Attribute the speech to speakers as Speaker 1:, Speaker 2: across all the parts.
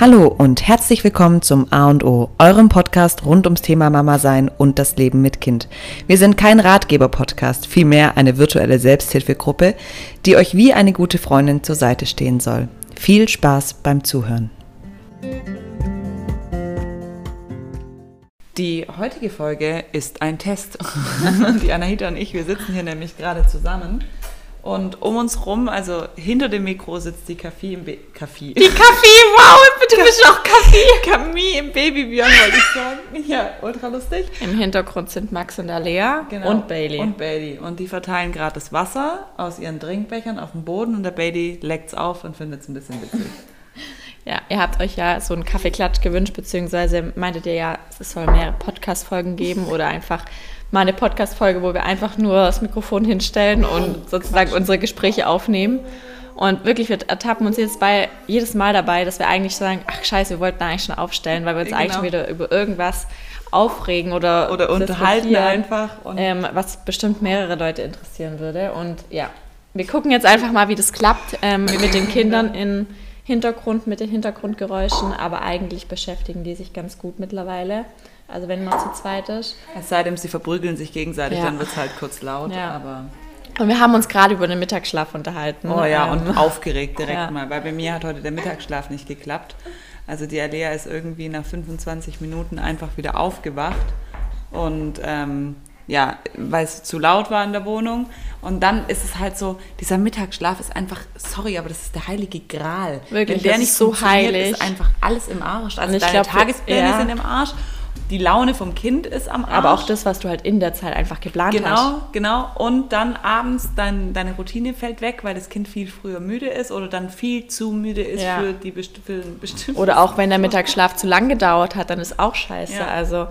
Speaker 1: Hallo und herzlich willkommen zum A und O, eurem Podcast rund ums Thema Mama sein und das Leben mit Kind. Wir sind kein Ratgeber-Podcast, vielmehr eine virtuelle Selbsthilfegruppe, die euch wie eine gute Freundin zur Seite stehen soll. Viel Spaß beim Zuhören. Die heutige Folge ist ein Test. Die Anahita und ich, wir sitzen hier nämlich gerade zusammen und um uns rum, also hinter dem Mikro sitzt die Kaffee im Baby. Kaffee.
Speaker 2: Die Kaffee, wow, du bist auch Kaffee.
Speaker 1: Camille im Babybjörn, wollte ich sagen. Ja, ultra lustig.
Speaker 2: Im Hintergrund sind Max und Alea
Speaker 1: Genau.
Speaker 2: und Bailey.
Speaker 1: Und Bailey. Und die verteilen gerade das Wasser aus ihren Trinkbechern auf den Boden und der Bailey leckt es auf und findet es ein bisschen witzig.
Speaker 2: ja, ihr habt euch ja so einen Kaffeeklatsch gewünscht, beziehungsweise meintet ihr ja, es soll mehrere Podcast-Folgen geben oder einfach mal eine Podcast-Folge, wo wir einfach nur das Mikrofon hinstellen und sozusagen unsere Gespräche aufnehmen. Und wirklich, wir ertappen uns jetzt bei jedes Mal dabei, dass wir eigentlich sagen, ach scheiße, wir wollten eigentlich schon aufstellen, weil wir uns
Speaker 1: Genau.
Speaker 2: eigentlich schon wieder über irgendwas aufregen oder,
Speaker 1: Oder unterhalten einfach.
Speaker 2: Ähm, was bestimmt mehrere Leute interessieren würde. Und ja, wir gucken jetzt einfach mal, wie das klappt ähm, mit den Kindern im Hintergrund, mit den Hintergrundgeräuschen. Aber eigentlich beschäftigen die sich ganz gut mittlerweile. Also wenn man zu zweit ist.
Speaker 1: es sei denn, sie verprügeln sich gegenseitig,
Speaker 2: Ja.
Speaker 1: dann wird es halt kurz laut.
Speaker 2: Ja.
Speaker 1: Aber
Speaker 2: Und wir haben uns gerade über den Mittagsschlaf unterhalten.
Speaker 1: Oh ja,
Speaker 2: Ähm,
Speaker 1: und aufgeregt direkt
Speaker 2: Ja.
Speaker 1: mal, weil bei mir hat heute der Mittagsschlaf nicht geklappt. Also die Alea ist irgendwie nach 25 Minuten einfach wieder aufgewacht und ähm, ja, weil es zu laut war in der Wohnung. Und dann ist es halt so, dieser Mittagsschlaf ist einfach, sorry, aber das ist der heilige Gral.
Speaker 2: Wirklich,
Speaker 1: Wenn der nicht
Speaker 2: ist so heilig.
Speaker 1: ist einfach alles im Arsch. Also
Speaker 2: Und ich
Speaker 1: deine
Speaker 2: glaub,
Speaker 1: Tagespläne
Speaker 2: ja.
Speaker 1: sind im Arsch, die Laune vom Kind ist am Arsch.
Speaker 2: aber auch das, was du halt in der Zeit einfach geplant hast.
Speaker 1: Genau, genau. Und dann abends dein, deine Routine fällt weg, weil das Kind viel früher müde ist oder dann viel zu müde ist
Speaker 2: Ja.
Speaker 1: für die für einen bestimmten.
Speaker 2: Oder auch wenn der Mittagsschlaf zu lang gedauert hat, dann ist auch scheiße.
Speaker 1: Ja,
Speaker 2: Also
Speaker 1: ja.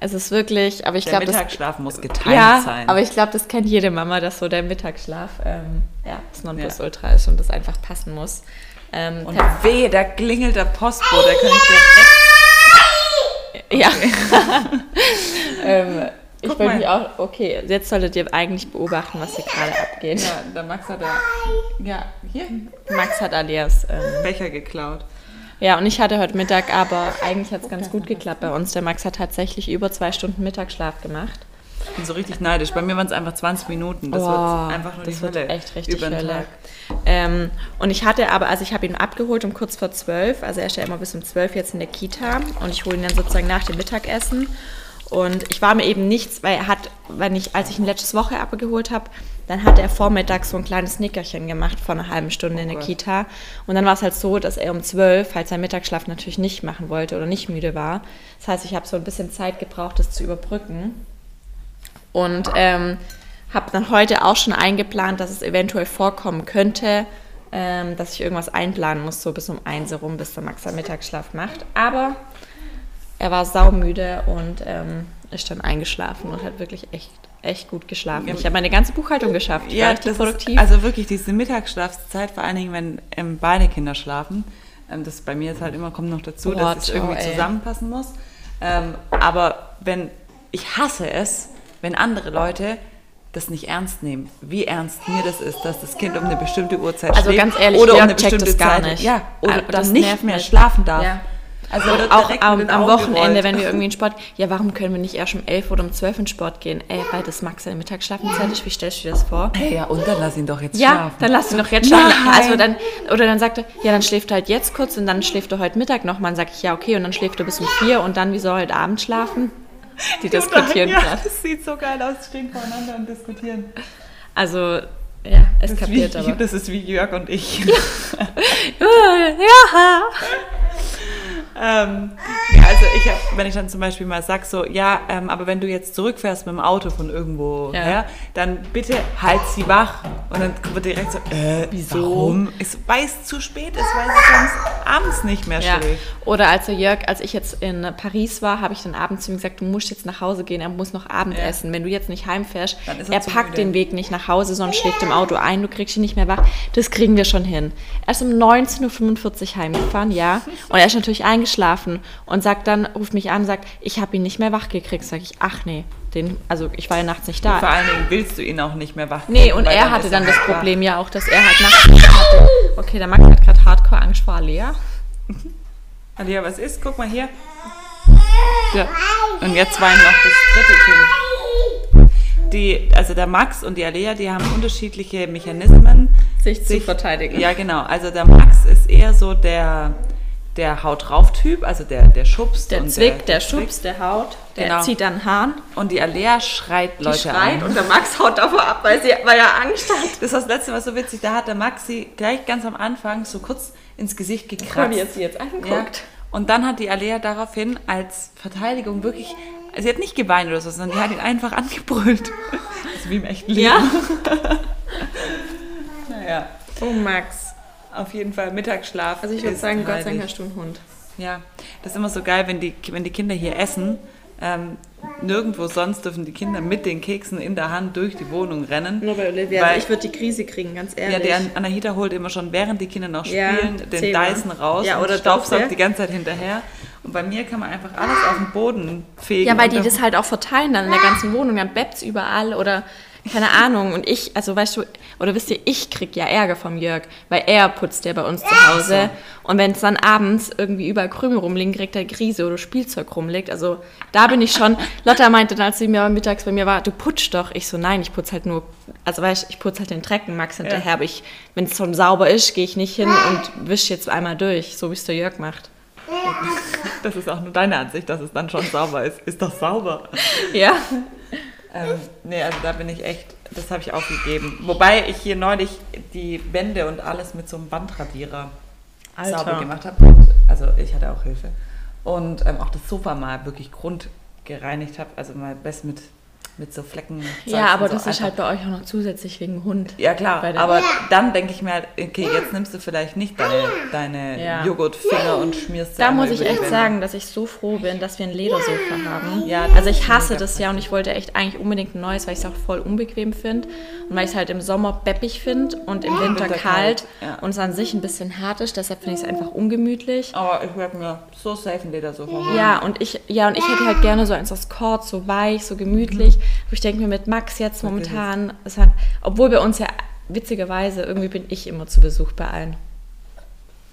Speaker 2: es ist wirklich, aber ich
Speaker 1: der
Speaker 2: glaube, das
Speaker 1: Mittagsschlaf muss geteilt
Speaker 2: ja,
Speaker 1: sein.
Speaker 2: aber ich glaube, das kennt jede Mama, dass so der Mittagsschlaf ähm, ja, das Nonplusultra ist und das einfach passen muss. Ähm,
Speaker 1: und weh, da klingelt der Postbote, da kann ich direkt.
Speaker 2: Ja. ähm, ich wollte mich auch, okay, jetzt solltet ihr eigentlich beobachten, was hier gerade abgeht.
Speaker 1: Ja, der Max hat da. Ja, hier.
Speaker 2: Max hat Alias. Ähm,
Speaker 1: Becher geklaut.
Speaker 2: ja, und ich hatte heute Mittag, aber eigentlich hat es ganz gut geklappt bei uns. Der Max hat tatsächlich über zwei Stunden Mittagsschlaf gemacht.
Speaker 1: Ich bin so richtig neidisch. Bei mir waren es einfach 20 Minuten. Das
Speaker 2: Oh,
Speaker 1: wird einfach nur
Speaker 2: das
Speaker 1: die
Speaker 2: wird
Speaker 1: Hölle.
Speaker 2: echt richtig
Speaker 1: über den
Speaker 2: Hölle.
Speaker 1: Tag.
Speaker 2: Ähm, und ich hatte aber, also ich habe ihn abgeholt um kurz vor zwölf, also er ist ja immer bis um zwölf jetzt in der Kita und ich hole ihn dann sozusagen nach dem Mittagessen. Und ich war mir eben nichts, weil er hat, wenn ich, als ich ihn letztes Woche abgeholt habe, dann hat er vormittags so ein kleines Nickerchen gemacht vor einer halben Stunde in der
Speaker 1: Gott.
Speaker 2: Kita. Und dann war es halt so, dass er um zwölf halt seinen Mittagsschlaf natürlich nicht machen wollte oder nicht müde war. Das heißt, ich habe so ein bisschen Zeit gebraucht, das zu überbrücken. Und ähm, habe dann heute auch schon eingeplant, dass es eventuell vorkommen könnte, ähm, dass ich irgendwas einplanen muss, so bis um eins herum, bis der Max seinen Mittagsschlaf macht. Aber er war saumüde und ähm, ist dann eingeschlafen und hat wirklich echt, echt gut geschlafen. Ich habe meine ganze Buchhaltung geschafft.
Speaker 1: Ja, das
Speaker 2: produktiv.
Speaker 1: Ist, also wirklich diese Mittagsschlafzeit, vor allen Dingen, wenn ähm, beide Kinder schlafen. Ähm, das bei mir jetzt halt immer kommt noch dazu,
Speaker 2: Boah,
Speaker 1: dass es irgendwie
Speaker 2: ey.
Speaker 1: zusammenpassen muss. Ähm, aber wenn ich hasse es, wenn andere Leute das nicht ernst nehmen, wie ernst mir das ist, dass das Kind um eine bestimmte Uhrzeit
Speaker 2: Also
Speaker 1: schläft
Speaker 2: ganz ehrlich,
Speaker 1: oder um eine bestimmte Zeit,
Speaker 2: nicht.
Speaker 1: ja, oder
Speaker 2: Ah, das
Speaker 1: dann nicht mehr schlafen darf.
Speaker 2: Ja.
Speaker 1: Also
Speaker 2: auch am, am Wochenende,
Speaker 1: gerollt.
Speaker 2: wenn wir irgendwie in Sport, ja, warum können wir nicht erst um 11 oder um 12 in Sport gehen? Ey, weil das Max seine Mittagsschlafenszeit ist, wie stellst du dir das vor?
Speaker 1: Hey, ja, und dann lass ihn doch jetzt
Speaker 2: Ja,
Speaker 1: schlafen.
Speaker 2: dann lass ihn doch jetzt schlafen.
Speaker 1: Nein.
Speaker 2: Also dann, oder dann sagt er, ja, dann schläft er halt jetzt kurz und dann schläft er heute Mittag noch. Man sagt ich, ja, okay, und dann schläft er bis um vier und dann, wie soll er heute Abend schlafen? Die diskutieren
Speaker 1: ja,
Speaker 2: gerade.
Speaker 1: das sieht so geil aus, stehen voreinander und diskutieren.
Speaker 2: Also, ja, es
Speaker 1: Das ist, wie,
Speaker 2: kapiert aber.
Speaker 1: das ist wie Jörg und ich.
Speaker 2: Ja.
Speaker 1: Ähm, ja, also ich hab, wenn ich dann zum Beispiel mal sag so, ja, ähm, aber wenn du jetzt zurückfährst mit dem Auto von irgendwo
Speaker 2: Ja.
Speaker 1: her, dann bitte halt sie wach. Und dann wird direkt so, äh,
Speaker 2: Wieso?
Speaker 1: warum? Ist, weil es zu spät ist, weil sie sonst abends nicht mehr
Speaker 2: Ja.
Speaker 1: schläft.
Speaker 2: Oder als der Jörg, als ich jetzt in Paris war, habe ich dann abends zu ihm gesagt, du musst jetzt nach Hause gehen, er muss noch Abendessen. Wenn du jetzt nicht heimfährst,
Speaker 1: Dann ist er
Speaker 2: er packt
Speaker 1: müde.
Speaker 2: den Weg nicht nach Hause, sondern schläft im Auto ein, du kriegst ihn nicht mehr wach. Das kriegen wir schon hin. Er ist um 19.45 Uhr heimgefahren, ja. Und er ist natürlich eingeschlafen und sagt dann, ruft mich an und sagt, ich habe ihn nicht mehr wach gekriegt. Sag ich, ach nee, den, also ich war ja nachts nicht da.
Speaker 1: Vor allen Dingen willst du ihn auch nicht mehr wach
Speaker 2: Nee, und er hatte dann das
Speaker 1: wach.
Speaker 2: Problem ja auch, dass er halt nachts hatte. Okay, der Max hat gerade Hardcore Angst vor Alea.
Speaker 1: Alia, was ist? Guck mal hier. Ja. Und jetzt weint noch das dritte Kind. Die, also der Max und die Alea, die haben unterschiedliche Mechanismen.
Speaker 2: Sich zu verteidigen.
Speaker 1: Ja, genau. Also der Max ist eher so der, der Haut drauf Typ, also der, der schubst.
Speaker 2: Der
Speaker 1: und
Speaker 2: zwickt, der,
Speaker 1: zwickt.
Speaker 2: schubst, der haut, der
Speaker 1: Genau.
Speaker 2: zieht dann Hahn,
Speaker 1: Und die Alea schreit
Speaker 2: die
Speaker 1: Leute
Speaker 2: schreit
Speaker 1: an.
Speaker 2: und der Max haut davor ab, weil, sie, weil er Angst hat.
Speaker 1: Das war das letzte Mal so witzig, da hat der Max sie gleich ganz am Anfang so kurz ins Gesicht gekratzt.
Speaker 2: wie er sie jetzt anguckt.
Speaker 1: Ja. Und dann hat die Alea daraufhin als Verteidigung wirklich, sie hat nicht geweint oder so, sondern die hat ihn einfach angebrüllt. Das ist wie im echten Leben.
Speaker 2: Ja?
Speaker 1: Naja,
Speaker 2: Oh, Max.
Speaker 1: Auf jeden Fall Mittagsschlaf.
Speaker 2: Also ich würde sagen, Gott sei Dank hast du einen Hund.
Speaker 1: Ja, das ist immer so geil, wenn die, wenn die Kinder hier essen. Ähm, nirgendwo sonst dürfen die Kinder mit den Keksen in der Hand durch die Wohnung rennen.
Speaker 2: Nur bei Olivia.
Speaker 1: Weil-
Speaker 2: ich würde die Krise kriegen, ganz
Speaker 1: Ja,
Speaker 2: ehrlich.
Speaker 1: die An- Anahita holt immer schon, während die Kinder noch
Speaker 2: Ja,
Speaker 1: spielen, den
Speaker 2: Thema.
Speaker 1: Dyson raus
Speaker 2: Ja,
Speaker 1: und
Speaker 2: oder
Speaker 1: staubsaugt
Speaker 2: Dose.
Speaker 1: die ganze Zeit hinterher. Und bei mir kann man einfach alles auf den Boden fegen.
Speaker 2: Ja, weil
Speaker 1: und
Speaker 2: die das halt auch verteilen dann in der ganzen Wohnung, dann beppt's überall oder keine Ahnung. Und ich, also weißt du, oder wisst ihr, ich krieg ja Ärger vom Jörg, weil er putzt ja bei uns zu Hause. Und wenn es dann abends irgendwie überall Krümel rumliegen, kriegt er Krise oder Spielzeug rumliegt. Also da bin ich schon. Lotta meinte dann, als sie mir mittags bei mir war, du putzt doch. Ich so, nein, ich putz halt nur, also weißt du, ich putz halt den Drecken, Max hinterher. Aber ich, wenn es schon sauber ist, gehe ich nicht hin und wisch jetzt einmal durch, so wie es der Jörg macht.
Speaker 1: Das ist auch nur deine Ansicht, dass es dann schon sauber ist. Ist doch sauber.
Speaker 2: Ja.
Speaker 1: Ähm, nee, also da bin ich echt, das habe ich aufgegeben. Wobei ich hier neulich die Wände und alles mit so einem Bandradierer
Speaker 2: Alter.
Speaker 1: sauber gemacht habe. Also ich hatte auch Hilfe. Und ähm, auch das Sofa mal wirklich grundgereinigt habe. Also mal best mit, mit so Flecken.
Speaker 2: Ja, aber
Speaker 1: so
Speaker 2: das ist
Speaker 1: einfach-
Speaker 2: halt bei euch auch noch zusätzlich wegen Hund.
Speaker 1: Ja klar, aber dann denke ich mir halt, okay, jetzt nimmst du vielleicht nicht deine, deine
Speaker 2: Ja.
Speaker 1: Joghurtfinger und schmierst sie
Speaker 2: Da muss ich echt
Speaker 1: Wände.
Speaker 2: sagen, dass ich so froh bin, dass wir ein Ledersofa haben.
Speaker 1: Ja,
Speaker 2: also ich
Speaker 1: ist
Speaker 2: hasse das ja und ich wollte echt eigentlich unbedingt ein neues, weil ich es auch voll unbequem finde und weil ich es halt im Sommer beppig finde und im Winter,
Speaker 1: Winter
Speaker 2: kalt
Speaker 1: ja.
Speaker 2: und es an sich ein bisschen hart ist, deshalb finde ich es einfach ungemütlich.
Speaker 1: Aber ich werde mir so safe ein Ledersofa holen.
Speaker 2: Ja, und ich, ja, und ich hätte halt gerne so eins aus Kord, so weich, so gemütlich. Aber ich denke mir mit Max jetzt momentan, hat, obwohl bei uns ja witzigerweise, irgendwie bin ich immer zu Besuch bei allen.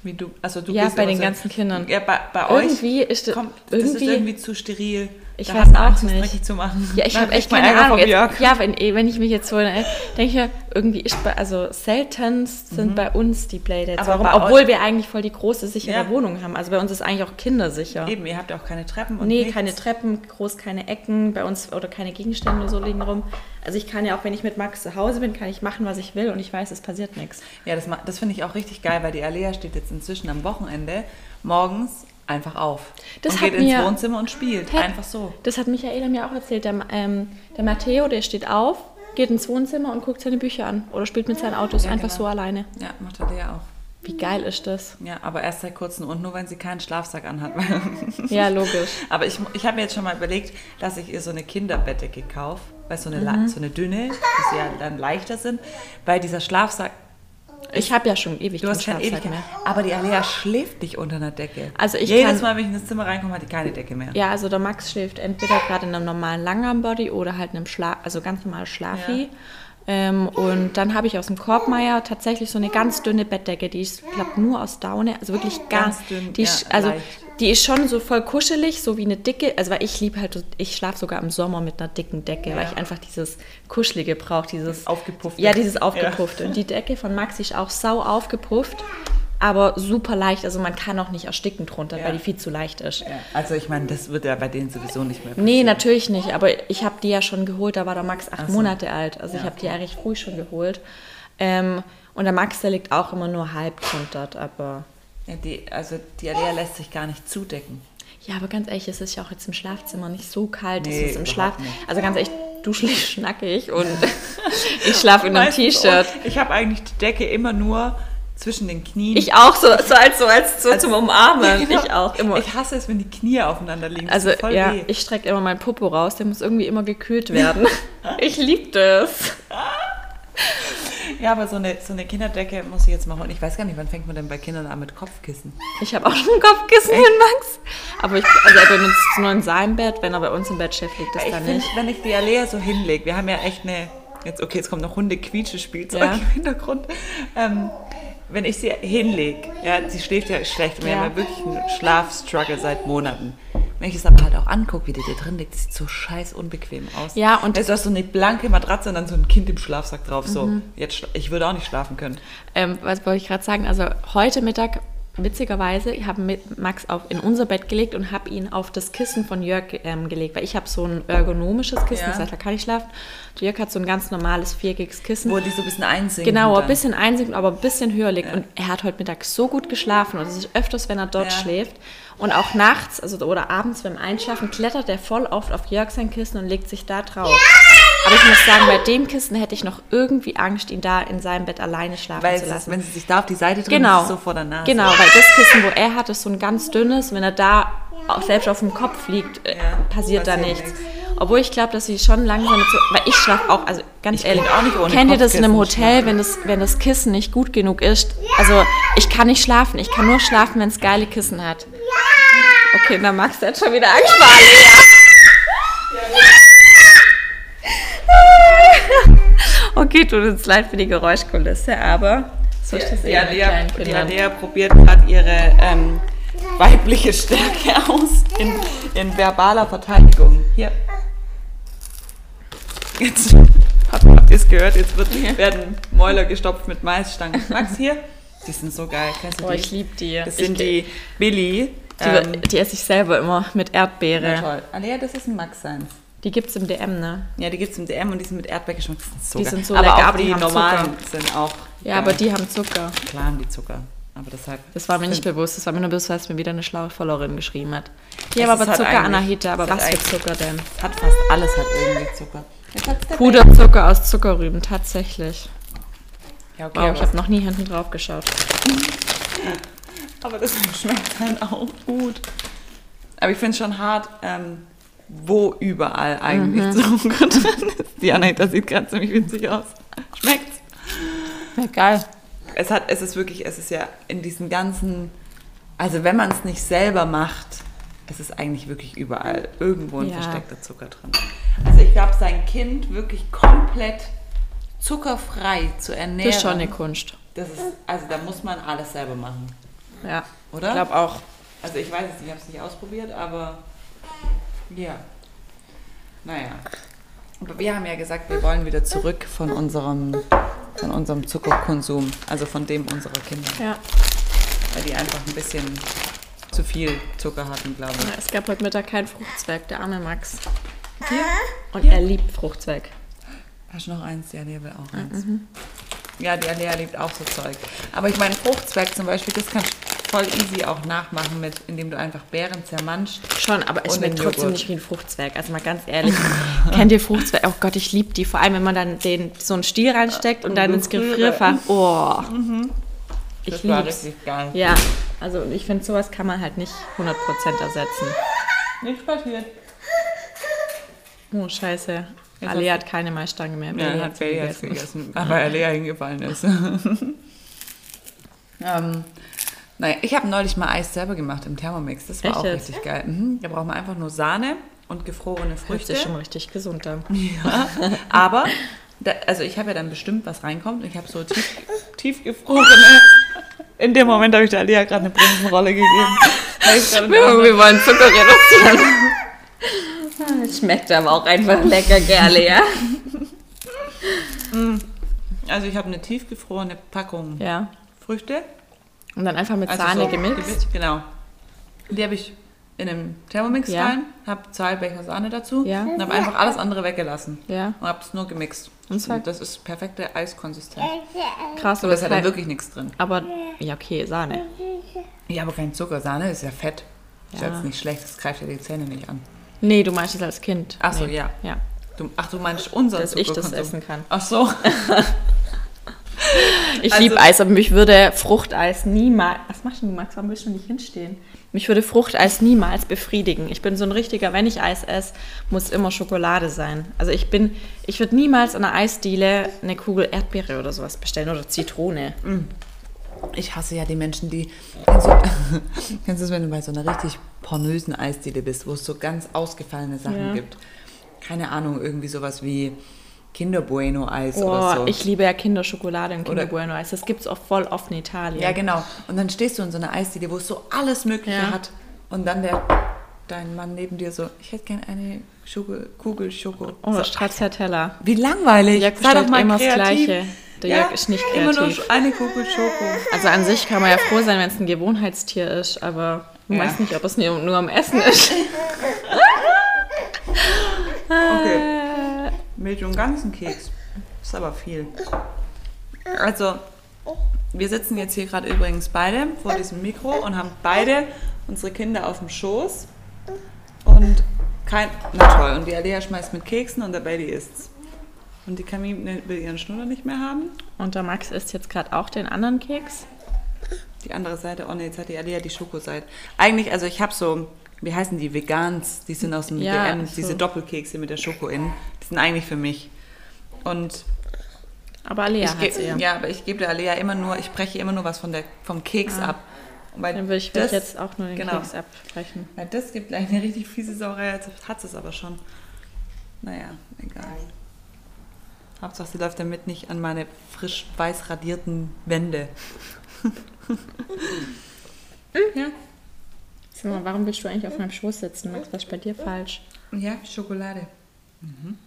Speaker 1: Wie du, also du
Speaker 2: Ja,
Speaker 1: gehst
Speaker 2: bei den ganzen Kindern.
Speaker 1: Ja, bei, bei euch
Speaker 2: Irgendwie ist das,
Speaker 1: kommt, das ist
Speaker 2: irgendwie,
Speaker 1: irgendwie zu steril.
Speaker 2: Ich
Speaker 1: Da
Speaker 2: weiß auch
Speaker 1: Angst,
Speaker 2: nicht.
Speaker 1: dreckig zu machen.
Speaker 2: Ja, ich habe echt keine
Speaker 1: Ärger
Speaker 2: Ahnung. Jetzt, ja, wenn, wenn ich mich jetzt so denke ich mir, irgendwie ist bei, also seltenst sind bei uns die Playdates.
Speaker 1: Mhm. Aber
Speaker 2: Warum? Obwohl wir eigentlich voll die große, sichere
Speaker 1: Ja.
Speaker 2: Wohnung haben. Also bei uns ist eigentlich auch kindersicher.
Speaker 1: Eben, ihr habt ja auch keine Treppen und
Speaker 2: Nee,
Speaker 1: nichts.
Speaker 2: keine Treppen, groß keine Ecken bei uns oder keine Gegenstände so liegen rum. Also ich kann ja auch, wenn ich mit Max zu Hause bin, kann ich machen, was ich will und ich weiß, es passiert nichts.
Speaker 1: Ja, das, das finde ich auch richtig geil, weil die Alea steht jetzt inzwischen am Wochenende morgens einfach auf.
Speaker 2: Das
Speaker 1: und
Speaker 2: hat
Speaker 1: geht ins
Speaker 2: mir-
Speaker 1: Wohnzimmer und spielt.
Speaker 2: Hä?
Speaker 1: Einfach so.
Speaker 2: Das hat Michaela mir auch erzählt. Der, ähm, der Matteo, der steht auf, geht ins Wohnzimmer und guckt seine Bücher an oder spielt mit seinen Autos
Speaker 1: Ja,
Speaker 2: einfach
Speaker 1: genau.
Speaker 2: so alleine.
Speaker 1: Ja, macht Alea auch.
Speaker 2: Wie geil ist das?
Speaker 1: Ja, aber erst seit kurzem und nur wenn sie keinen Schlafsack anhat.
Speaker 2: Ja, logisch.
Speaker 1: aber ich, ich habe mir jetzt schon mal überlegt, dass ich ihr so eine Kinderbettdecke kaufe, weil so eine,
Speaker 2: Mhm.
Speaker 1: so eine dünne, dass sie ja dann leichter sind, weil dieser Schlafsack,
Speaker 2: Ich habe ja schon ewig
Speaker 1: du hast keine
Speaker 2: Schlafsack
Speaker 1: Ewigkeit, aber die Alea schläft nicht unter einer Decke.
Speaker 2: Also ich
Speaker 1: Jedes
Speaker 2: kann-
Speaker 1: Mal, wenn ich in das Zimmer reinkomme, hat die keine Decke mehr.
Speaker 2: Ja, also der Max schläft entweder gerade in einem normalen Langarmbody oder halt in einem Schla also ganz normal Schlafi.
Speaker 1: Ja.
Speaker 2: Ähm, und dann habe ich aus dem Korbmeier tatsächlich so eine ganz dünne Bettdecke, die ist, ich glaube, nur aus Daune, also wirklich ganz,
Speaker 1: Ganz dünn,
Speaker 2: Die ist,
Speaker 1: ja,
Speaker 2: also
Speaker 1: leicht.
Speaker 2: Die ist schon so voll kuschelig, so wie eine dicke, also weil ich liebe halt, ich schlafe sogar im Sommer mit einer dicken Decke, weil
Speaker 1: Ja.
Speaker 2: ich einfach dieses Kuschelige brauche, dieses
Speaker 1: Aufgepuffte.
Speaker 2: Ja, dieses Aufgepuffte. Und die Decke von Max ist auch sau aufgepufft, aber super leicht, also man kann auch nicht ersticken drunter,
Speaker 1: Ja.
Speaker 2: weil die viel zu leicht ist.
Speaker 1: Ja, also ich meine, das wird ja bei denen sowieso nicht mehr
Speaker 2: Nee,
Speaker 1: passieren.
Speaker 2: natürlich nicht. Aber ich habe die ja schon geholt, da war der Max acht
Speaker 1: Ach so.
Speaker 2: Monate alt. Also ich
Speaker 1: Ja,
Speaker 2: habe die ja recht früh schon geholt. Ähm, und der Max, der liegt auch immer nur halb drunter. Aber
Speaker 1: Ja, die, also die Alea lässt sich gar nicht zudecken.
Speaker 2: ja, aber ganz ehrlich, es ist ja auch jetzt im Schlafzimmer nicht so kalt.
Speaker 1: Nee,
Speaker 2: es im Schlaf.
Speaker 1: nicht.
Speaker 2: Also ganz ehrlich, du schläfst schnackig und ich schlafe in einem T-Shirt.
Speaker 1: Ich habe eigentlich die Decke immer nur zwischen den Knien.
Speaker 2: Ich auch so, so als so als so zum Umarmen. Ich auch immer.
Speaker 1: Ich hasse es, wenn die Knie aufeinander liegen.
Speaker 2: Also ja,
Speaker 1: weh.
Speaker 2: ich strecke immer meinen Popo raus, der muss irgendwie immer gekühlt werden. ich liebe das.
Speaker 1: Ja, aber so eine, so eine Kinderdecke muss ich jetzt mal holen. Ich weiß gar nicht, wann fängt man denn bei Kindern an mit Kopfkissen?
Speaker 2: Ich habe auch schon ein Kopfkissen hin, Max. Aber ich, also er benutzt es nur in seinem Bett, wenn er bei uns im Bett schläft, liegt das
Speaker 1: Ich
Speaker 2: da
Speaker 1: finde,
Speaker 2: nicht.
Speaker 1: wenn ich die Alea so hinlege, wir haben ja echt eine, jetzt okay, jetzt kommt noch Hunde-Quietsche-Spielzeug
Speaker 2: Ja.
Speaker 1: im Hintergrund. Ähm, wenn ich sie hinlege, ja, sie schläft ja schlecht und wir
Speaker 2: Ja.
Speaker 1: haben ja wirklich einen Schlafstruggle seit Monaten. Wenn ich es aber halt auch angucke, wie die da drin liegt, sieht so scheiß unbequem aus.
Speaker 2: Ja, und-
Speaker 1: es ist so eine blanke Matratze und dann so ein Kind im Schlafsack drauf. So,
Speaker 2: Mhm.
Speaker 1: jetzt, schla- ich würde auch nicht schlafen können.
Speaker 2: Ähm, was wollte ich gerade sagen? Also heute Mittag, witzigerweise, ich habe mit Max auf, in unser Bett gelegt und habe ihn auf das Kissen von Jörg ähm, gelegt, weil ich habe so ein ergonomisches Kissen,
Speaker 1: Ja.
Speaker 2: das heißt, da kann ich schlafen. Und Jörg hat so ein ganz normales viereckiges Kissen.
Speaker 1: Wo die so ein bisschen einsinken.
Speaker 2: Genau, ein bisschen einsinken, aber ein bisschen höher liegt. Und er hat heute Mittag so gut geschlafen und es ist öfters, wenn er dort
Speaker 1: Ja.
Speaker 2: schläft. Und auch nachts also, oder abends beim Einschlafen klettert er voll oft auf Jörg sein Kissen und legt sich da drauf. Aber ich muss sagen, bei dem Kissen hätte ich noch irgendwie Angst, ihn da in seinem Bett alleine schlafen
Speaker 1: Weil
Speaker 2: zu
Speaker 1: es ist,
Speaker 2: lassen.
Speaker 1: wenn sie sich da auf die Seite drehen,
Speaker 2: Genau.
Speaker 1: ist es so vor der Nase.
Speaker 2: Genau, weil das Kissen, wo er hat, ist so ein ganz dünnes. Wenn er da auch selbst auf dem Kopf liegt, äh,
Speaker 1: Ja,
Speaker 2: passiert da nichts.
Speaker 1: nichts.
Speaker 2: Obwohl ich glaube, dass sie schon langsam mit so, weil ich schlafe auch, also ganz
Speaker 1: Ich
Speaker 2: ehrlich,
Speaker 1: auch nicht ohne
Speaker 2: kennt ihr das in einem Hotel, wenn das, wenn das Kissen nicht gut genug ist? Also ich kann nicht schlafen, ich kann nur schlafen, wenn es geile Kissen hat. Okay, na Max, der hat schon wieder Angst vor Okay, tut uns leid für die Geräuschkulisse, aber so ist das
Speaker 1: Alea,
Speaker 2: kleinen
Speaker 1: die. Alea probiert gerade ihre ähm, weibliche Stärke aus in, in verbaler Verteidigung. Hier. Jetzt habt, habt ihr es gehört, jetzt wird, werden Mäuler gestopft mit Maisstangen. Max, hier. Die sind so geil. Kennst du
Speaker 2: Boah, ich liebe die.
Speaker 1: Das
Speaker 2: Ich-
Speaker 1: sind die Billy.
Speaker 2: Die,
Speaker 1: Ähm,
Speaker 2: die esse ich selber immer mit
Speaker 1: ja,
Speaker 2: Erdbeere.
Speaker 1: toll. Alea, das ist ein Max seins.
Speaker 2: Die gibt es im DM, ne?
Speaker 1: Ja, die gibt es im DM und die sind mit Erdbeergeschmack. Die sind so, aber
Speaker 2: lecker,
Speaker 1: auch
Speaker 2: aber die
Speaker 1: die normalen sind auch.
Speaker 2: Ja, aber die haben Zucker.
Speaker 1: Klar haben die Zucker. Aber deshalb.
Speaker 2: Das war mir nicht bewusst. Das war mir nur bewusst, weil es mir wieder eine schlaue Followerin geschrieben hat. Die haben aber
Speaker 1: halt
Speaker 2: Zucker, Anahita. Aber
Speaker 1: das
Speaker 2: was
Speaker 1: ist
Speaker 2: für Zucker denn?
Speaker 1: Hat fast alles hat irgendwie Zucker.
Speaker 2: Puderzucker aus Zuckerrüben, tatsächlich.
Speaker 1: Ja, okay,
Speaker 2: Wow, ich
Speaker 1: aber,
Speaker 2: habe noch nie hinten drauf geschaut.
Speaker 1: aber das schmeckt dann auch gut. Aber ich finde es schon hart, ähm, wo überall eigentlich
Speaker 2: Mhm.
Speaker 1: Zucker drin ist. Die Anahita sieht gerade ziemlich witzig aus. Schmeckt's?
Speaker 2: Ja, geil.
Speaker 1: Es, hat, es ist wirklich, es ist ja in diesen ganzen, also wenn man es nicht selber macht, es ist eigentlich wirklich überall irgendwo ein
Speaker 2: Ja.
Speaker 1: versteckter Zucker drin. Also ich glaube, sein Kind wirklich komplett zuckerfrei zu ernähren.
Speaker 2: Das ist schon eine Kunst.
Speaker 1: Das ist, also da muss man alles selber machen,
Speaker 2: Ja.
Speaker 1: oder?
Speaker 2: Ich glaube auch.
Speaker 1: Also ich weiß es nicht, ich habe es nicht ausprobiert, aber ja. Naja. Aber wir haben ja gesagt, wir wollen wieder zurück von unserem, von unserem Zuckerkonsum, also von dem unserer Kinder,
Speaker 2: Ja.
Speaker 1: weil die einfach ein bisschen zu viel Zucker hatten, glaube ich.
Speaker 2: Ja, Es gab heute Mittag keinen Fruchtzwerg, der arme Max.
Speaker 1: Hier?
Speaker 2: Und er liebt Fruchtzwerg.
Speaker 1: Hast du noch eins? Die Alea will auch eins. Ja, die Alea liebt auch so Zeug. Aber ich meine, Fruchtzwerg zum Beispiel, das kannst du voll easy auch nachmachen, mit, indem du einfach Beeren zermanscht.
Speaker 2: Schon, aber es
Speaker 1: Und
Speaker 2: schmeckt trotzdem
Speaker 1: Joghurt.
Speaker 2: nicht wie ein Fruchtzwerg. Also mal ganz ehrlich. Kennt ihr Fruchtzwerg? Oh Gott, ich liebe die. Vor allem, wenn man dann den, so einen Stiel reinsteckt und dann ins. Gefrierfach. Oh. Ich
Speaker 1: Das war
Speaker 2: lieb's.
Speaker 1: richtig geil.
Speaker 2: Ja, also ich finde, sowas kann man halt nicht 100% ersetzen.
Speaker 1: Nichts passiert.
Speaker 2: Oh, scheiße.
Speaker 1: Jetzt
Speaker 2: Ali
Speaker 1: hast
Speaker 2: hat keine Maistange mehr.
Speaker 1: Ja, hat Bailey hat's
Speaker 2: gegessen.
Speaker 1: gegessen, aber Alea hingefallen ist. ähm, naja, ich habe neulich mal Eis selber gemacht im Thermomix. Das war
Speaker 2: Echt
Speaker 1: auch
Speaker 2: jetzt?
Speaker 1: richtig geil. Mhm. Da braucht man einfach nur Sahne und gefrorene
Speaker 2: Hört
Speaker 1: Früchte.
Speaker 2: sich schon richtig gesund an.
Speaker 1: Ja, aber, da, also ich habe ja dann bestimmt, was reinkommt. Ich habe so tief, tiefgefrorene. In dem Moment habe ich der Alia gerade eine Bremsenrolle gegeben.
Speaker 2: Wir wollen Zucker reduzieren. Es schmeckt aber auch einfach lecker, gerne, ja?
Speaker 1: also ich habe eine tiefgefrorene Packung
Speaker 2: Ja.
Speaker 1: Früchte.
Speaker 2: Und dann einfach mit
Speaker 1: Also
Speaker 2: Sahne
Speaker 1: so
Speaker 2: gemixt.
Speaker 1: Genau. Die habe ich in einem Thermomix
Speaker 2: Ja.
Speaker 1: rein, habe zwei Becher Sahne dazu
Speaker 2: Ja.
Speaker 1: und habe einfach alles andere weggelassen.
Speaker 2: Ja.
Speaker 1: Und habe es nur gemixt.
Speaker 2: Und war-
Speaker 1: das ist perfekte Eiskonsistenz.
Speaker 2: Krass,
Speaker 1: Aber es hat
Speaker 2: halt-
Speaker 1: wirklich nichts drin.
Speaker 2: Aber, ja, okay, Sahne.
Speaker 1: Ja, aber kein Zucker. Sahne ist ja Fett. Ist
Speaker 2: Ja.
Speaker 1: jetzt nicht schlecht, das greift ja die Zähne nicht an.
Speaker 2: Nee, du meinst es als Kind.
Speaker 1: Ach so,
Speaker 2: nee.
Speaker 1: ja.
Speaker 2: Ja.
Speaker 1: Du, ach, du meinst unser
Speaker 2: Dass ich das essen kann.
Speaker 1: Ach so.
Speaker 2: Ich
Speaker 1: Also-
Speaker 2: liebe Eis, aber mich würde Fruchteis niemals. Was machst du, Max? Warum willst du nicht hinstehen? Mich würde Fruchteis niemals befriedigen. Ich bin so ein richtiger, wenn ich Eis esse, muss immer Schokolade sein. Also ich bin, ich würde niemals an einer Eisdiele eine Kugel Erdbeere oder sowas bestellen oder Zitrone.
Speaker 1: Ich hasse ja die Menschen, die. Kennst du, kennst du es, wenn du bei so einer richtig pornösen Eisdiele bist, wo es so ganz ausgefallene Sachen
Speaker 2: Ja.
Speaker 1: gibt? Keine Ahnung, irgendwie sowas wie Kinder Bueno Eis
Speaker 2: Oh,
Speaker 1: oder so.
Speaker 2: ich liebe ja Kinderschokolade und Kinder
Speaker 1: Oder-
Speaker 2: Bueno Eis. Das gibt es auch voll oft in Italien.
Speaker 1: ja, genau. Und dann stehst du in so einer Eisdiele, wo es so alles Mögliche
Speaker 2: Ja.
Speaker 1: hat. Und dann der, dein Mann neben dir so, ich hätte gern eine Schoko, Kugel Schoko.
Speaker 2: Oh,
Speaker 1: so,
Speaker 2: Stracciatella.
Speaker 1: wie langweilig.
Speaker 2: Jörg
Speaker 1: Sei doch mal
Speaker 2: immer das
Speaker 1: kreativ.
Speaker 2: Gleiche. Der
Speaker 1: ja,
Speaker 2: Jörg ist nicht
Speaker 1: Immer nur
Speaker 2: kreativ.
Speaker 1: eine Kugel Schoko.
Speaker 2: Also an sich kann man ja froh sein, wenn es ein Gewohnheitstier ist, aber ich
Speaker 1: Ja.
Speaker 2: weiß nicht, ob es nur, nur am Essen ist.
Speaker 1: Okay. Milch und ganzen Keks. Ist aber viel. Also, wir sitzen jetzt hier gerade übrigens beide vor diesem Mikro und haben beide unsere Kinder auf dem Schoß. Und kein. Na toll. Und die Alea schmeißt mit Keksen und der Baby isst's. Und die Camille will ihren Schnuller nicht mehr haben.
Speaker 2: Und der Max isst jetzt gerade auch den anderen Keks.
Speaker 1: Die andere Seite, oh ne, jetzt hat die Alea die Schokoseite. Eigentlich, also ich habe so, wie heißen die, Vegans, die sind aus dem
Speaker 2: Ja,
Speaker 1: DM,
Speaker 2: so.
Speaker 1: diese Doppelkekse mit der Schoko innen. Die sind eigentlich für mich. Und
Speaker 2: Aber Alea
Speaker 1: ich
Speaker 2: hat ja.
Speaker 1: ja, aber ich gebe der Alea immer nur, ich breche immer nur was von der, vom Keks ab. Und weil
Speaker 2: Dann würde ich
Speaker 1: das,
Speaker 2: jetzt auch nur den
Speaker 1: genau.
Speaker 2: Keks abbrechen.
Speaker 1: Weil das gibt gleich eine richtig fiese Sauerei, jetzt hat es aber schon. Naja, egal. Hauptsache, sie läuft damit nicht an meine frisch weiß radierten Wände. ja.
Speaker 2: Sag mal, warum willst du eigentlich auf meinem Schoß sitzen, Max? Was ist bei dir falsch?
Speaker 1: Ja, Schokolade. Mhm.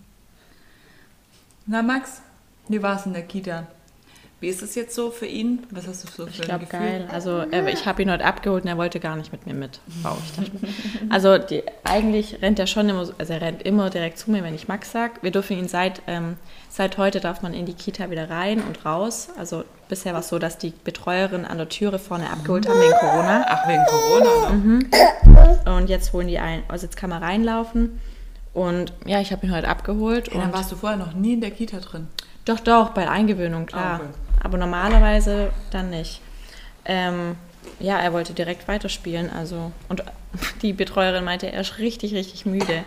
Speaker 1: Na Max, wie war es in der Kita? Wie ist es jetzt so für ihn? Was hast du so für
Speaker 2: Ich
Speaker 1: ein
Speaker 2: glaube,
Speaker 1: Gefühl?
Speaker 2: geil. Also äh, ich habe ihn heute abgeholt und er wollte gar nicht mit mir mit. Wow, ich dachte. Also die, eigentlich rennt er schon immer, so- also er rennt immer direkt zu mir, wenn ich Max sag. Wir dürfen ihn seit, ähm, seit heute darf man in die Kita wieder rein und raus. Also bisher war es so, dass die Betreuerin an der Türe vorne abgeholt haben wegen Corona.
Speaker 1: Ach, wegen Corona, ne?
Speaker 2: Mhm. Und jetzt holen die ein, also jetzt kann man reinlaufen. Und ja, ich habe ihn heute abgeholt.
Speaker 1: Ja, dann warst du vorher noch nie in der Kita drin.
Speaker 2: Doch, doch, bei der Eingewöhnung, klar.
Speaker 1: Ah, okay.
Speaker 2: Aber normalerweise dann nicht. Ähm, ja, er wollte direkt weiterspielen. Also, und die Betreuerin meinte, er ist richtig, richtig müde.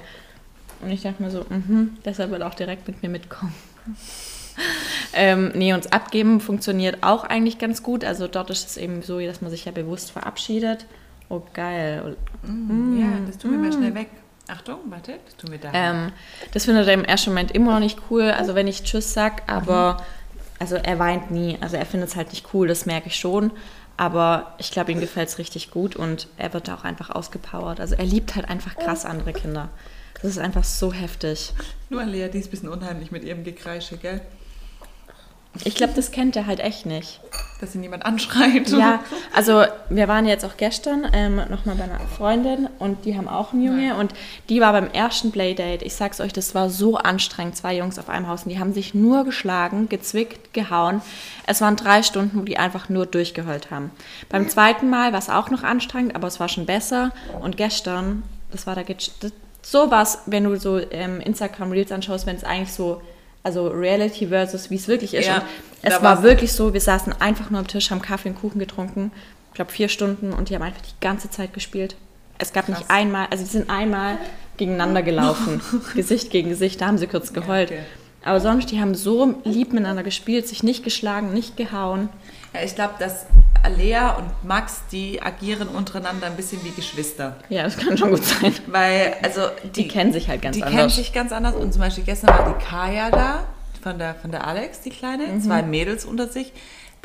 Speaker 2: Und ich dachte mir so, mhm, deshalb will er auch direkt mit mir mitkommen. ähm, nee, uns abgeben funktioniert auch eigentlich ganz gut. Also dort ist es eben so, dass man sich ja bewusst verabschiedet. Oh, geil.
Speaker 1: Ja, das tun wir mal schnell weg. Achtung, warte, das tun wir da.
Speaker 2: Ähm, das findet er im ersten Moment immer noch nicht cool, also wenn ich Tschüss sag, aber also er weint nie. Also er findet es halt nicht cool, das merke ich schon. Aber ich glaube, ihm gefällt es richtig gut und er wird da auch einfach ausgepowert. Also er liebt halt einfach krass andere Kinder. Das ist einfach so heftig.
Speaker 1: Nur Lea, die ist ein bisschen unheimlich mit ihrem Gekreische, gell?
Speaker 2: Ich glaube, das kennt er halt echt nicht.
Speaker 1: Dass ihn jemand anschreit.
Speaker 2: Ja, also wir waren jetzt auch gestern ähm, nochmal bei einer Freundin und die haben auch einen Junge und die war beim ersten Playdate. Ich sag's euch, das war so anstrengend, zwei Jungs auf einem Haus und die haben sich nur geschlagen, gezwickt, gehauen. Es waren drei Stunden, wo die einfach nur durchgeheult haben. Beim zweiten Mal war es auch noch anstrengend, aber es war schon besser und gestern, das war das, sowas, wenn du so ähm, Instagram Reels anschaust, wenn es eigentlich so also Reality versus wie es wirklich ist.
Speaker 1: Ja,
Speaker 2: es war wirklich so, wir saßen einfach nur am Tisch, haben Kaffee und Kuchen getrunken. Ich glaube vier Stunden und die haben einfach die ganze Zeit gespielt. Es gab nicht
Speaker 1: Krass.
Speaker 2: einmal, also die sind einmal gegeneinander gelaufen, Gesicht gegen Gesicht, da haben sie kurz geheult.
Speaker 1: okay.
Speaker 2: Aber sonst, die haben so lieb miteinander gespielt, sich nicht geschlagen, nicht gehauen.
Speaker 1: Ja, ich glaube, dass Lea und Max, die agieren untereinander ein bisschen wie Geschwister.
Speaker 2: Ja, das kann schon gut sein.
Speaker 1: Weil, also, die,
Speaker 2: Die kennen sich halt ganz
Speaker 1: die
Speaker 2: anders.
Speaker 1: kennen sich ganz anders. Und zum Beispiel gestern war die Kaya da, von der, von der Alex, die Kleine,
Speaker 2: Mhm.
Speaker 1: zwei Mädels unter sich.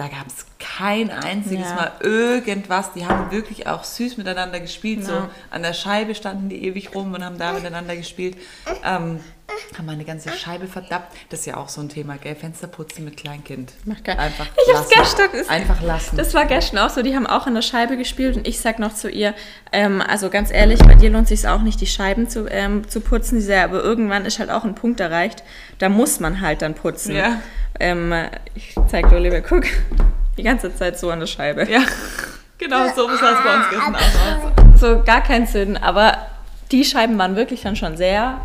Speaker 1: Da gab es kein einziges
Speaker 2: Ja.
Speaker 1: Mal irgendwas. Die haben wirklich auch süß miteinander gespielt. So
Speaker 2: Ja.
Speaker 1: an der Scheibe standen die ewig rum und haben da miteinander gespielt. Ähm, haben mal eine ganze Scheibe verdappt. Das ist ja auch so ein Thema, gell? Fensterputzen mit Kleinkind.
Speaker 2: Macht geil.
Speaker 1: Einfach
Speaker 2: Ich hab's
Speaker 1: lassen.
Speaker 2: gestern- ist-
Speaker 1: Einfach lassen.
Speaker 2: Das war gestern auch so, die haben auch an der Scheibe gespielt und ich sag noch zu ihr, ähm, also ganz ehrlich, bei dir lohnt sich auch nicht, die Scheiben zu, ähm, zu putzen, sie sagt, aber irgendwann ist halt auch ein Punkt erreicht, da muss man halt dann putzen.
Speaker 1: Ja.
Speaker 2: Ähm, ich zeig dir, Oliver, guck, die ganze Zeit so an der Scheibe.
Speaker 1: ja, genau so sah es bei uns gestern auch aus.
Speaker 2: So gar keinen Sinn, aber die Scheiben waren wirklich dann schon sehr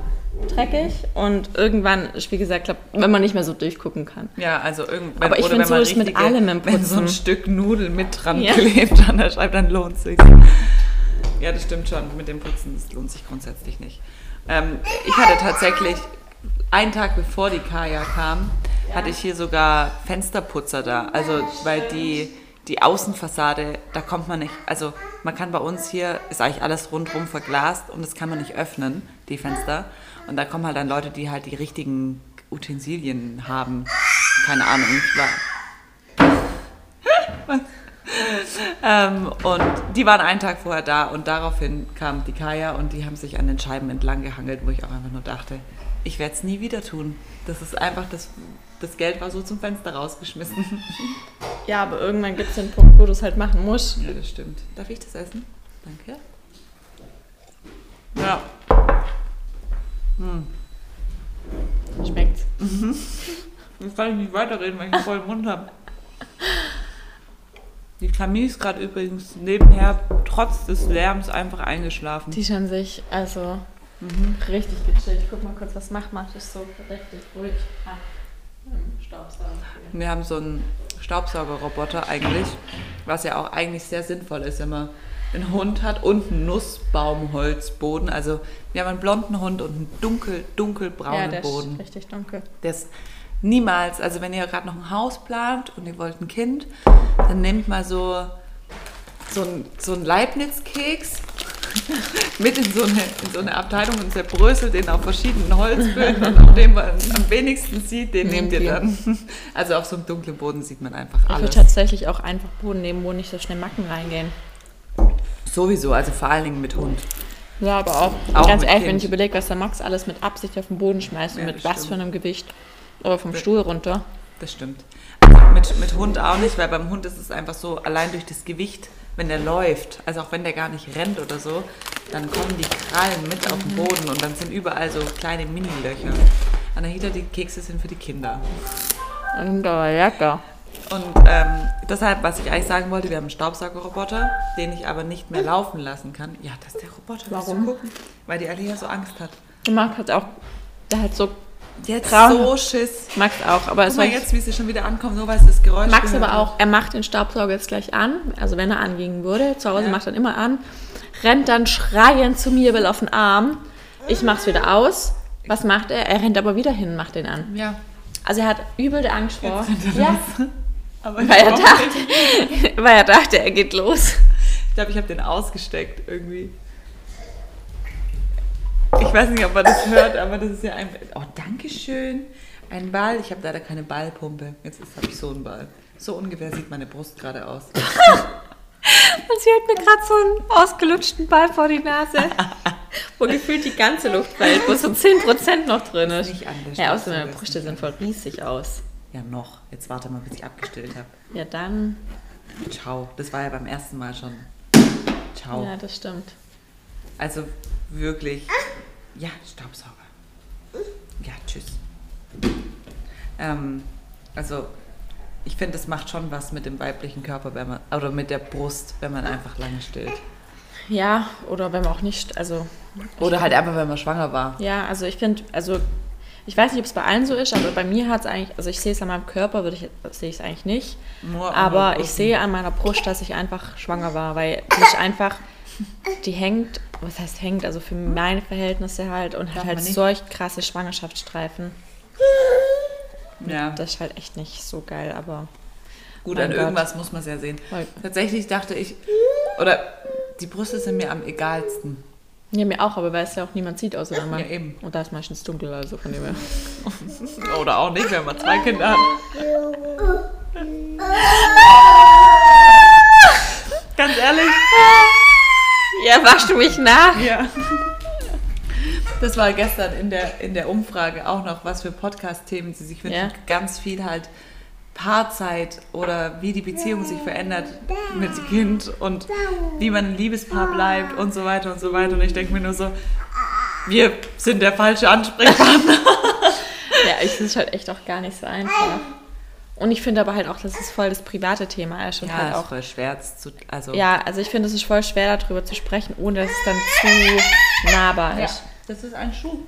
Speaker 2: dreckig und irgendwann, wie gesagt, glaub, wenn man nicht mehr so durchgucken kann.
Speaker 1: Ja, also irgendwann.
Speaker 2: Aber ich
Speaker 1: oder
Speaker 2: find,
Speaker 1: wenn
Speaker 2: so
Speaker 1: man
Speaker 2: ist mit allem im
Speaker 1: Wenn so ein
Speaker 2: Putzen.
Speaker 1: Stück Nudel mit dran
Speaker 2: Ja.
Speaker 1: klebt an der Scheibe, dann lohnt es sich. Ja, das stimmt schon. Mit dem Putzen, das lohnt sich grundsätzlich nicht. Ähm, ich hatte tatsächlich, einen Tag bevor die Kaya kam, hatte ich hier sogar Fensterputzer da. Also, weil die, die Außenfassade, da kommt man nicht, also man kann bei uns hier, ist eigentlich alles rundherum verglast und das kann man nicht öffnen, die Fenster. Und da kommen halt dann Leute, die halt die richtigen Utensilien haben. Keine Ahnung, ich war. ähm, und die waren einen Tag vorher da und daraufhin kam die Kaya und die haben sich an den Scheiben entlang gehangelt, wo ich auch einfach nur dachte, ich werde es nie wieder tun. Das ist einfach, das, das Geld war so zum Fenster rausgeschmissen.
Speaker 2: Ja, aber irgendwann gibt es den Punkt, wo du es halt machen musst.
Speaker 1: Ja, das stimmt. Darf ich das essen? Danke. Ja. Hm.
Speaker 2: Schmeckt's.
Speaker 1: Jetzt kann ich nicht weiterreden, weil ich einen vollen Mund habe. Die Camille ist gerade übrigens nebenher, trotz des Lärms, einfach eingeschlafen.
Speaker 2: Die schon sich, also richtig gechillt. Ich guck mal kurz, was macht. Es so richtig ruhig. Ah, Staubsauger.
Speaker 1: Wir haben so einen Staubsaugerroboter eigentlich, was ja auch eigentlich sehr sinnvoll ist, wenn man einen Hund hat und einen Nussbaumholzboden. Also wir haben einen blonden Hund und einen dunkel, dunkelbraunen
Speaker 2: Ja, der
Speaker 1: Boden.
Speaker 2: ist richtig dunkel.
Speaker 1: Das niemals, also wenn ihr gerade noch ein Haus plant und ihr wollt ein Kind, dann nehmt mal so, so, ein, so einen Leibniz-Keks mit in so, eine, in so eine Abteilung und zerbröselt den auf verschiedenen Holzböden und auf dem man am wenigsten sieht, den nehmt ihr dann. Also auf so einem dunklen Boden sieht man einfach
Speaker 2: Ich würde
Speaker 1: alles.
Speaker 2: tatsächlich auch einfach Boden nehmen, wo nicht so schnell Macken reingehen.
Speaker 1: Sowieso, also vor allen Dingen mit Hund.
Speaker 2: Ja, aber auch,
Speaker 1: Auch
Speaker 2: ganz
Speaker 1: mit
Speaker 2: ehrlich, wenn
Speaker 1: Kind.
Speaker 2: ich überlege, was der Max alles mit Absicht auf den Boden schmeißt und
Speaker 1: Ja,
Speaker 2: mit
Speaker 1: das
Speaker 2: was
Speaker 1: stimmt.
Speaker 2: für einem Gewicht. Oder vom
Speaker 1: Das-
Speaker 2: Stuhl runter.
Speaker 1: Das stimmt. Also mit, mit Hund auch nicht, weil beim Hund ist es einfach so, allein durch das Gewicht, wenn der läuft, also auch wenn der gar nicht rennt oder so, dann kommen die Krallen mit auf den Boden und dann sind überall so kleine Mini-Löcher. Anahita, die Kekse sind für die Kinder.
Speaker 2: Und aber lecker.
Speaker 1: Und ähm, deshalb, was ich eigentlich sagen wollte, wir haben einen Staubsaugerroboter, den ich aber nicht mehr laufen lassen kann. Ja, das ist der Roboter.
Speaker 2: Warum?
Speaker 1: gucken? Weil die Alia so Angst hat.
Speaker 2: Und Max hat auch, der hat so,
Speaker 1: Jetzt
Speaker 2: Traum-
Speaker 1: so Schiss.
Speaker 2: Max auch, aber es
Speaker 1: Guck mal jetzt, wie sie schon wieder ankommt, nur weil es das Geräusch
Speaker 2: Max
Speaker 1: gehört
Speaker 2: aber auch, er macht den Staubsauger jetzt gleich an, also wenn er angehen würde, zu Hause
Speaker 1: Ja.
Speaker 2: macht er ihn immer an, rennt dann schreiend zu mir, will auf den Arm, ich mach's wieder aus. Was macht er? Er rennt aber wieder hin, macht den an.
Speaker 1: Ja.
Speaker 2: Also er hat übel Angst vor. Ja,
Speaker 1: Aber
Speaker 2: weil er, dachte, weil er dachte, er geht los.
Speaker 1: Ich glaube, ich habe den ausgesteckt irgendwie. Ich weiß nicht, ob man das hört, aber das ist ja ein. Oh, danke schön. Ein Ball. Ich habe leider keine Ballpumpe. Jetzt habe ich so einen Ball. So ungefähr sieht meine Brust gerade aus.
Speaker 2: Und sie hat mir gerade so einen ausgelutschten Ball vor die Nase, wo gefühlt die ganze Luft fällt, wo so 10% noch drin ist.
Speaker 1: Nicht an der
Speaker 2: Ja, außer meine Brüste sehen voll riesig aus.
Speaker 1: Ja, noch. Jetzt warte mal, bis ich abgestillt habe.
Speaker 2: Ja, dann.
Speaker 1: Ciao. Das war ja beim ersten Mal schon. Ciao.
Speaker 2: Ja, das stimmt.
Speaker 1: Also wirklich. Ja, Staubsauger. Ja, tschüss. Ähm, also, ich finde, das macht schon was mit dem weiblichen Körper, wenn man, oder mit der Brust, wenn man einfach lange stillt.
Speaker 2: Ja, oder wenn man auch nicht, also
Speaker 1: Oder halt einfach, wenn man schwanger war.
Speaker 2: ja, also ich finde, also ich weiß nicht, ob es bei allen so ist, aber bei mir hat es eigentlich, also ich sehe es an meinem Körper, würde ich, sehe ich es eigentlich nicht,
Speaker 1: Nur
Speaker 2: aber ich sehe an meiner Brust, dass ich einfach schwanger war, weil ist einfach, die hängt, was heißt hängt, also für meine Verhältnisse halt und
Speaker 1: Darf
Speaker 2: hat halt solch krasse Schwangerschaftsstreifen.
Speaker 1: Ja,
Speaker 2: Das ist halt echt nicht so geil, aber
Speaker 1: gut, an
Speaker 2: Gott.
Speaker 1: irgendwas muss man es ja sehen.
Speaker 2: Voll.
Speaker 1: Tatsächlich dachte ich, oder die Brüste sind mir am egalsten.
Speaker 2: ja, mir auch, aber weil es ja auch niemand sieht, außer der Mann.
Speaker 1: Ja, eben.
Speaker 2: Und da ist meistens dunkel, also von dem her.
Speaker 1: Oder auch nicht, wenn man zwei Kinder hat. Ganz ehrlich,
Speaker 2: Ja, waschst du mich nach?
Speaker 1: Ja. Das war gestern in der, in der Umfrage auch noch, was für Podcast-Themen Sie sich wünschen.
Speaker 2: Ja.
Speaker 1: Ganz viel halt Paarzeit oder wie die Beziehung sich verändert mit Kind und wie man ein Liebespaar bleibt und so weiter und so weiter. Und ich denke mir nur so, wir sind der falsche Ansprechpartner.
Speaker 2: Ja, ich finde es halt echt auch gar nicht so einfach. Und ich finde aber halt auch, das ist voll das private Thema ist und
Speaker 1: Ja,
Speaker 2: halt
Speaker 1: ist
Speaker 2: auch.
Speaker 1: voll schwer zu, also
Speaker 2: Ja, also ich finde, es ist voll schwer darüber zu sprechen, ohne dass es dann zu nahbar
Speaker 1: Ja,
Speaker 2: ist.
Speaker 1: das ist ein Schuh.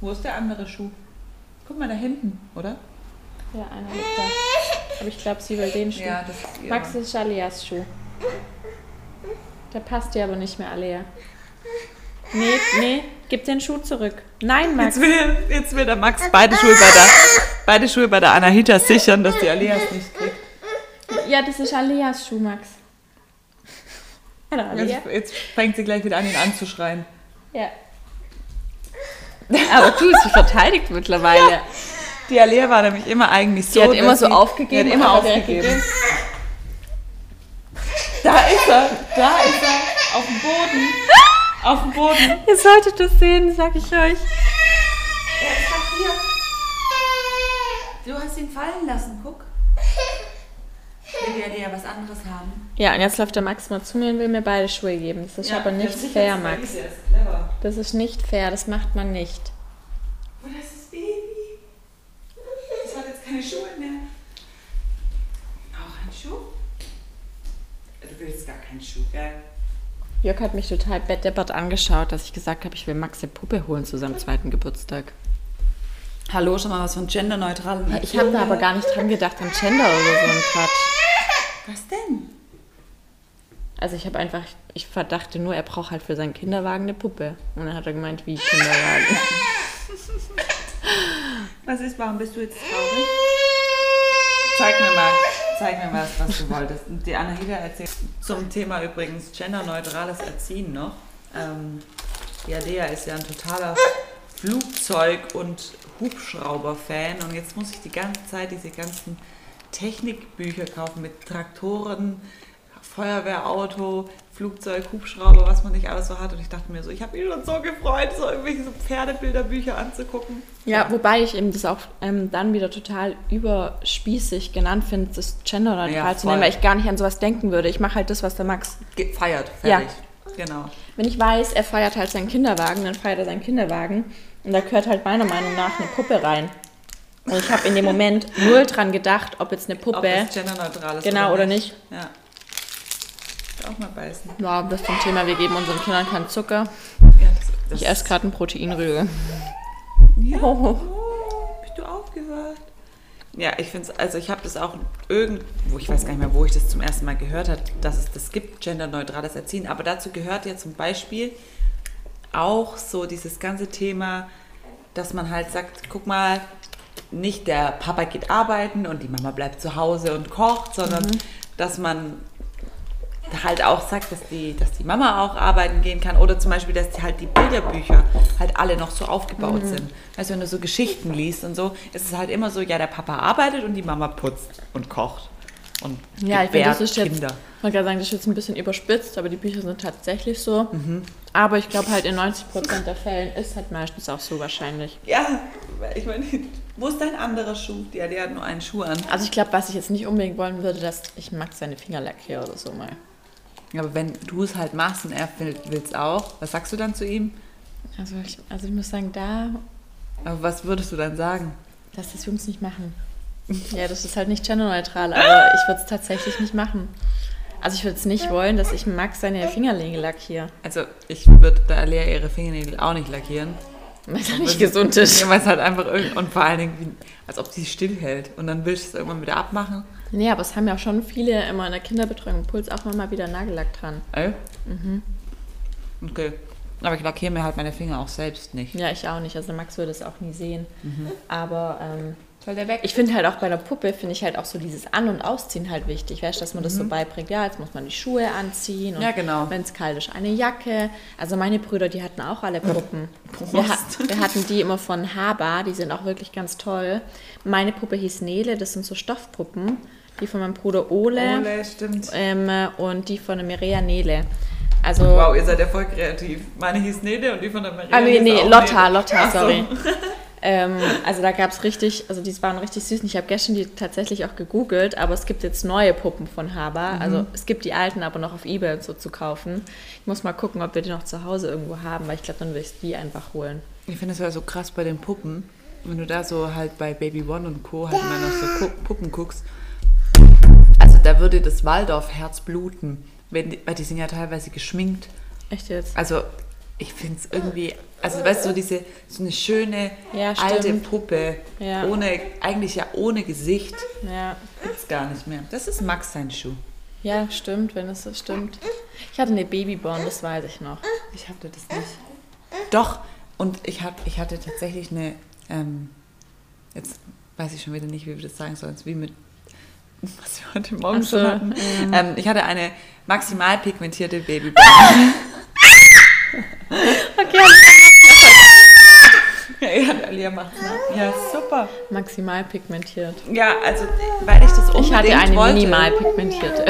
Speaker 1: Wo ist der andere Schuh? Guck mal da hinten, oder?
Speaker 2: Ja, einer liegt da. Aber ich glaube, sie will den Schuh.
Speaker 1: Ja, das ist
Speaker 2: Max, ist Aleas Schuh. Der passt dir aber nicht mehr, Alea. Nee, nee, gib den Schuh zurück. Nein, Max.
Speaker 1: Jetzt will, jetzt will der Max beide Schuhe bei der, beide Schuhe bei der Anahita sichern, dass die Alias nicht kriegt.
Speaker 2: Ja, das ist Aleas Schuh, Max. Hallo, Alea.
Speaker 1: Jetzt, jetzt fängt sie gleich wieder an, ihn anzuschreien.
Speaker 2: Ja. Aber du, sie verteidigt mittlerweile.
Speaker 1: Die Alea war nämlich immer eigentlich so.
Speaker 2: Die hat immer so
Speaker 1: sie-
Speaker 2: aufgegeben.
Speaker 1: Die hat immer aufgegeben.
Speaker 2: gegeben.
Speaker 1: Da ist er, da ist er, auf dem Boden. Auf dem Boden.
Speaker 2: Ihr solltet das sehen, sag ich euch.
Speaker 1: Er ist doch hier. Du hast ihn fallen lassen, guck. Will die Alea was anderes haben?
Speaker 2: Ja, und jetzt läuft der Max mal zu mir und will mir beide Schuhe geben. Das ist aber nicht fair, Max.
Speaker 1: Ist.
Speaker 2: Das ist nicht fair, das macht man nicht.
Speaker 1: Oh, das ist Baby. Das hat jetzt keine Schuhe mehr. Auch ein Schuh? Du willst gar keinen Schuh, gell?
Speaker 2: Jörg hat mich total bettdeppert angeschaut, dass ich gesagt habe, ich will Max eine Puppe holen zu seinem zweiten Geburtstag.
Speaker 1: Hallo, schon mal was von genderneutralen
Speaker 2: Ich habe da aber gar nicht dran gedacht, an Gender oder so ein Quatsch.
Speaker 1: Was denn?
Speaker 2: Also ich habe einfach, ich verdachte nur, er braucht halt für seinen Kinderwagen eine Puppe. Und dann hat er gemeint, wie Kinderwagen.
Speaker 1: Was ist, warum bist du jetzt traurig? Zeig mir mal, zeig mir mal, was du wolltest. Die Anahida erzählt zum Thema übrigens genderneutrales Erziehen noch. Ähm, Alea ist ja ein totaler Flugzeug- und Hubschrauber-Fan und jetzt muss ich die ganze Zeit diese ganzen Technikbücher kaufen mit Traktoren, Feuerwehrauto, Flugzeug, Hubschrauber, was man nicht alles so hat. Und ich dachte mir so, ich habe mich schon so gefreut, so irgendwelche so Pferdebilderbücher anzugucken.
Speaker 2: Ja, wobei ich eben das auch ähm, dann wieder total überspießig genannt finde, das genderneutral
Speaker 1: Ja,
Speaker 2: zu nennen,
Speaker 1: voll.
Speaker 2: weil ich gar nicht an sowas denken würde. Ich mache halt das, was der Max.
Speaker 1: Gefeiert,
Speaker 2: Ja.
Speaker 1: fertig. Genau.
Speaker 2: Wenn ich weiß, er feiert halt seinen Kinderwagen, dann feiert er seinen Kinderwagen. Und da gehört halt meiner Meinung nach eine Puppe rein. Und ich habe in dem Moment null dran gedacht, ob jetzt eine
Speaker 1: Ob
Speaker 2: Puppe.
Speaker 1: das genderneutral ist.
Speaker 2: Genau, oder nicht.
Speaker 1: Ja. Auch mal beißen.
Speaker 2: Ja, das zum Thema, wir geben unseren Kindern keinen Zucker.
Speaker 1: Ja, das, das
Speaker 2: Ich esse gerade einen Proteinriegel.
Speaker 1: Ja.
Speaker 2: Oh.
Speaker 1: Oh, bist du aufgewacht? Ja, ich finde es, also ich habe das auch irgendwo, ich weiß gar nicht mehr, wo ich das zum ersten Mal gehört habe, dass es das gibt, genderneutrales Erziehen. Aber dazu gehört ja zum Beispiel auch so dieses ganze Thema, dass man halt sagt, guck mal, nicht der Papa geht arbeiten und die Mama bleibt zu Hause und kocht, sondern dass man halt auch sagt, dass die, dass die Mama auch arbeiten gehen kann oder zum Beispiel, dass die halt die Bilderbücher halt alle noch so aufgebaut
Speaker 2: Mhm.
Speaker 1: sind. Du, wenn du so Geschichten liest und so, ist es halt immer so, ja, der Papa arbeitet und die Mama putzt und kocht und
Speaker 2: Ja, ich finde, das ist jetzt,
Speaker 1: Kinder.
Speaker 2: wollte gerade sagen, das ist jetzt ein bisschen überspitzt, aber die Bücher sind tatsächlich so. Aber ich glaube halt in 90% der Fällen ist halt meistens auch so wahrscheinlich.
Speaker 1: Ja, ich meine, wo ist dein anderer Schuh? Der, der hat nur einen Schuh an.
Speaker 2: Also ich glaube, was ich jetzt nicht unbedingt wollen würde, dass ich Max seine Finger lackiere oder so mal.
Speaker 1: Aber wenn du es halt machst und er will es auch, was sagst du dann zu ihm?
Speaker 2: Also ich, also ich muss sagen, da,
Speaker 1: Aber was würdest du dann sagen?
Speaker 2: dass das Jungs nicht machen. Ja, das ist halt nicht genderneutral, aber ich würde es tatsächlich nicht machen. Also ich würde es nicht wollen, dass ich Max seine Fingernägel lackiere,
Speaker 1: Also ich würde da Lea ihre Fingernägel auch nicht lackieren.
Speaker 2: weil er nicht gesund ist.
Speaker 1: Ja, weil es halt einfach irgend und vor allen Dingen, als ob sie stillhält. Und dann willst du es irgendwann wieder abmachen.
Speaker 2: Nee, aber es haben ja auch schon viele immer in der Kinderbetreuung im Puls auch mal wieder Nagellack dran.
Speaker 1: Ey? Okay. Aber ich lackiere mir halt meine Finger auch selbst nicht.
Speaker 2: Ja, ich auch nicht. Also Max würde es auch nie sehen.
Speaker 1: Mhm.
Speaker 2: Aber ähm,
Speaker 1: Soll der weg?
Speaker 2: ich finde halt auch bei der Puppe, finde ich halt auch so dieses An- und Ausziehen halt wichtig. Weißt du, dass man das so beibringt. Ja, jetzt muss man die Schuhe anziehen. Und
Speaker 1: Mhm. Ja, genau.
Speaker 2: Wenn es kalt ist, eine Jacke. Also meine Brüder, die hatten auch alle Puppen. Wir, ha
Speaker 1: Prost.
Speaker 2: wir hatten die immer von Haber. Die sind auch wirklich ganz toll. Meine Puppe hieß Nele. Das sind so Stoffpuppen. Die von meinem Bruder Ole.
Speaker 1: Ole, stimmt.
Speaker 2: Ähm, und die von der Mireia Nele. Also,
Speaker 1: Wow, ihr seid ja voll kreativ. Meine hieß Nede und die von der Maria
Speaker 2: Ah, nee, nee, Lotta,
Speaker 1: Nede.
Speaker 2: Lotta,
Speaker 1: so.
Speaker 2: sorry. ähm, also da gab es richtig, also die waren richtig süß. Und ich habe gestern die tatsächlich auch gegoogelt, aber es gibt jetzt neue Puppen von Haber.
Speaker 1: Mhm.
Speaker 2: Also es gibt die alten aber noch auf Ebay und so zu kaufen. Ich muss mal gucken, ob wir die noch zu Hause irgendwo haben, weil ich glaube, dann würde ich die einfach holen.
Speaker 1: Ich finde es ja so krass bei den Puppen. Wenn du da so halt bei Baby One und Co. halt immer noch so Puppen guckst. Da würde das Waldorf-Herz bluten. Wenn weil die sind ja teilweise geschminkt.
Speaker 2: Echt jetzt?
Speaker 1: Also ich finde es irgendwie, also weißt du, so diese, so eine schöne
Speaker 2: Ja,
Speaker 1: alte. Puppe,
Speaker 2: Ja.
Speaker 1: ohne, eigentlich ja ohne Gesicht,
Speaker 2: Ja.
Speaker 1: gibt's gar nicht mehr. Das ist Max sein Schuh.
Speaker 2: ja, stimmt, wenn es so stimmt. Ich hatte eine Babyborn, das weiß ich noch.
Speaker 1: Ich hatte das nicht. Doch, und ich, hab, ich hatte tatsächlich eine, ähm, jetzt weiß ich schon wieder nicht, wie wir das sagen sollen, es wie mit, was wir heute Morgen
Speaker 2: so,
Speaker 1: schon hatten.
Speaker 2: mhm.
Speaker 1: Ähm, ich hatte eine maximal pigmentierte Babyborn.
Speaker 2: Okay,
Speaker 1: Ja, Alia macht's nach. Ja, super.
Speaker 2: Maximal pigmentiert.
Speaker 1: Ja, also, weil ich das unbedingt
Speaker 2: Ich hatte eine
Speaker 1: wollte.
Speaker 2: minimal pigmentierte.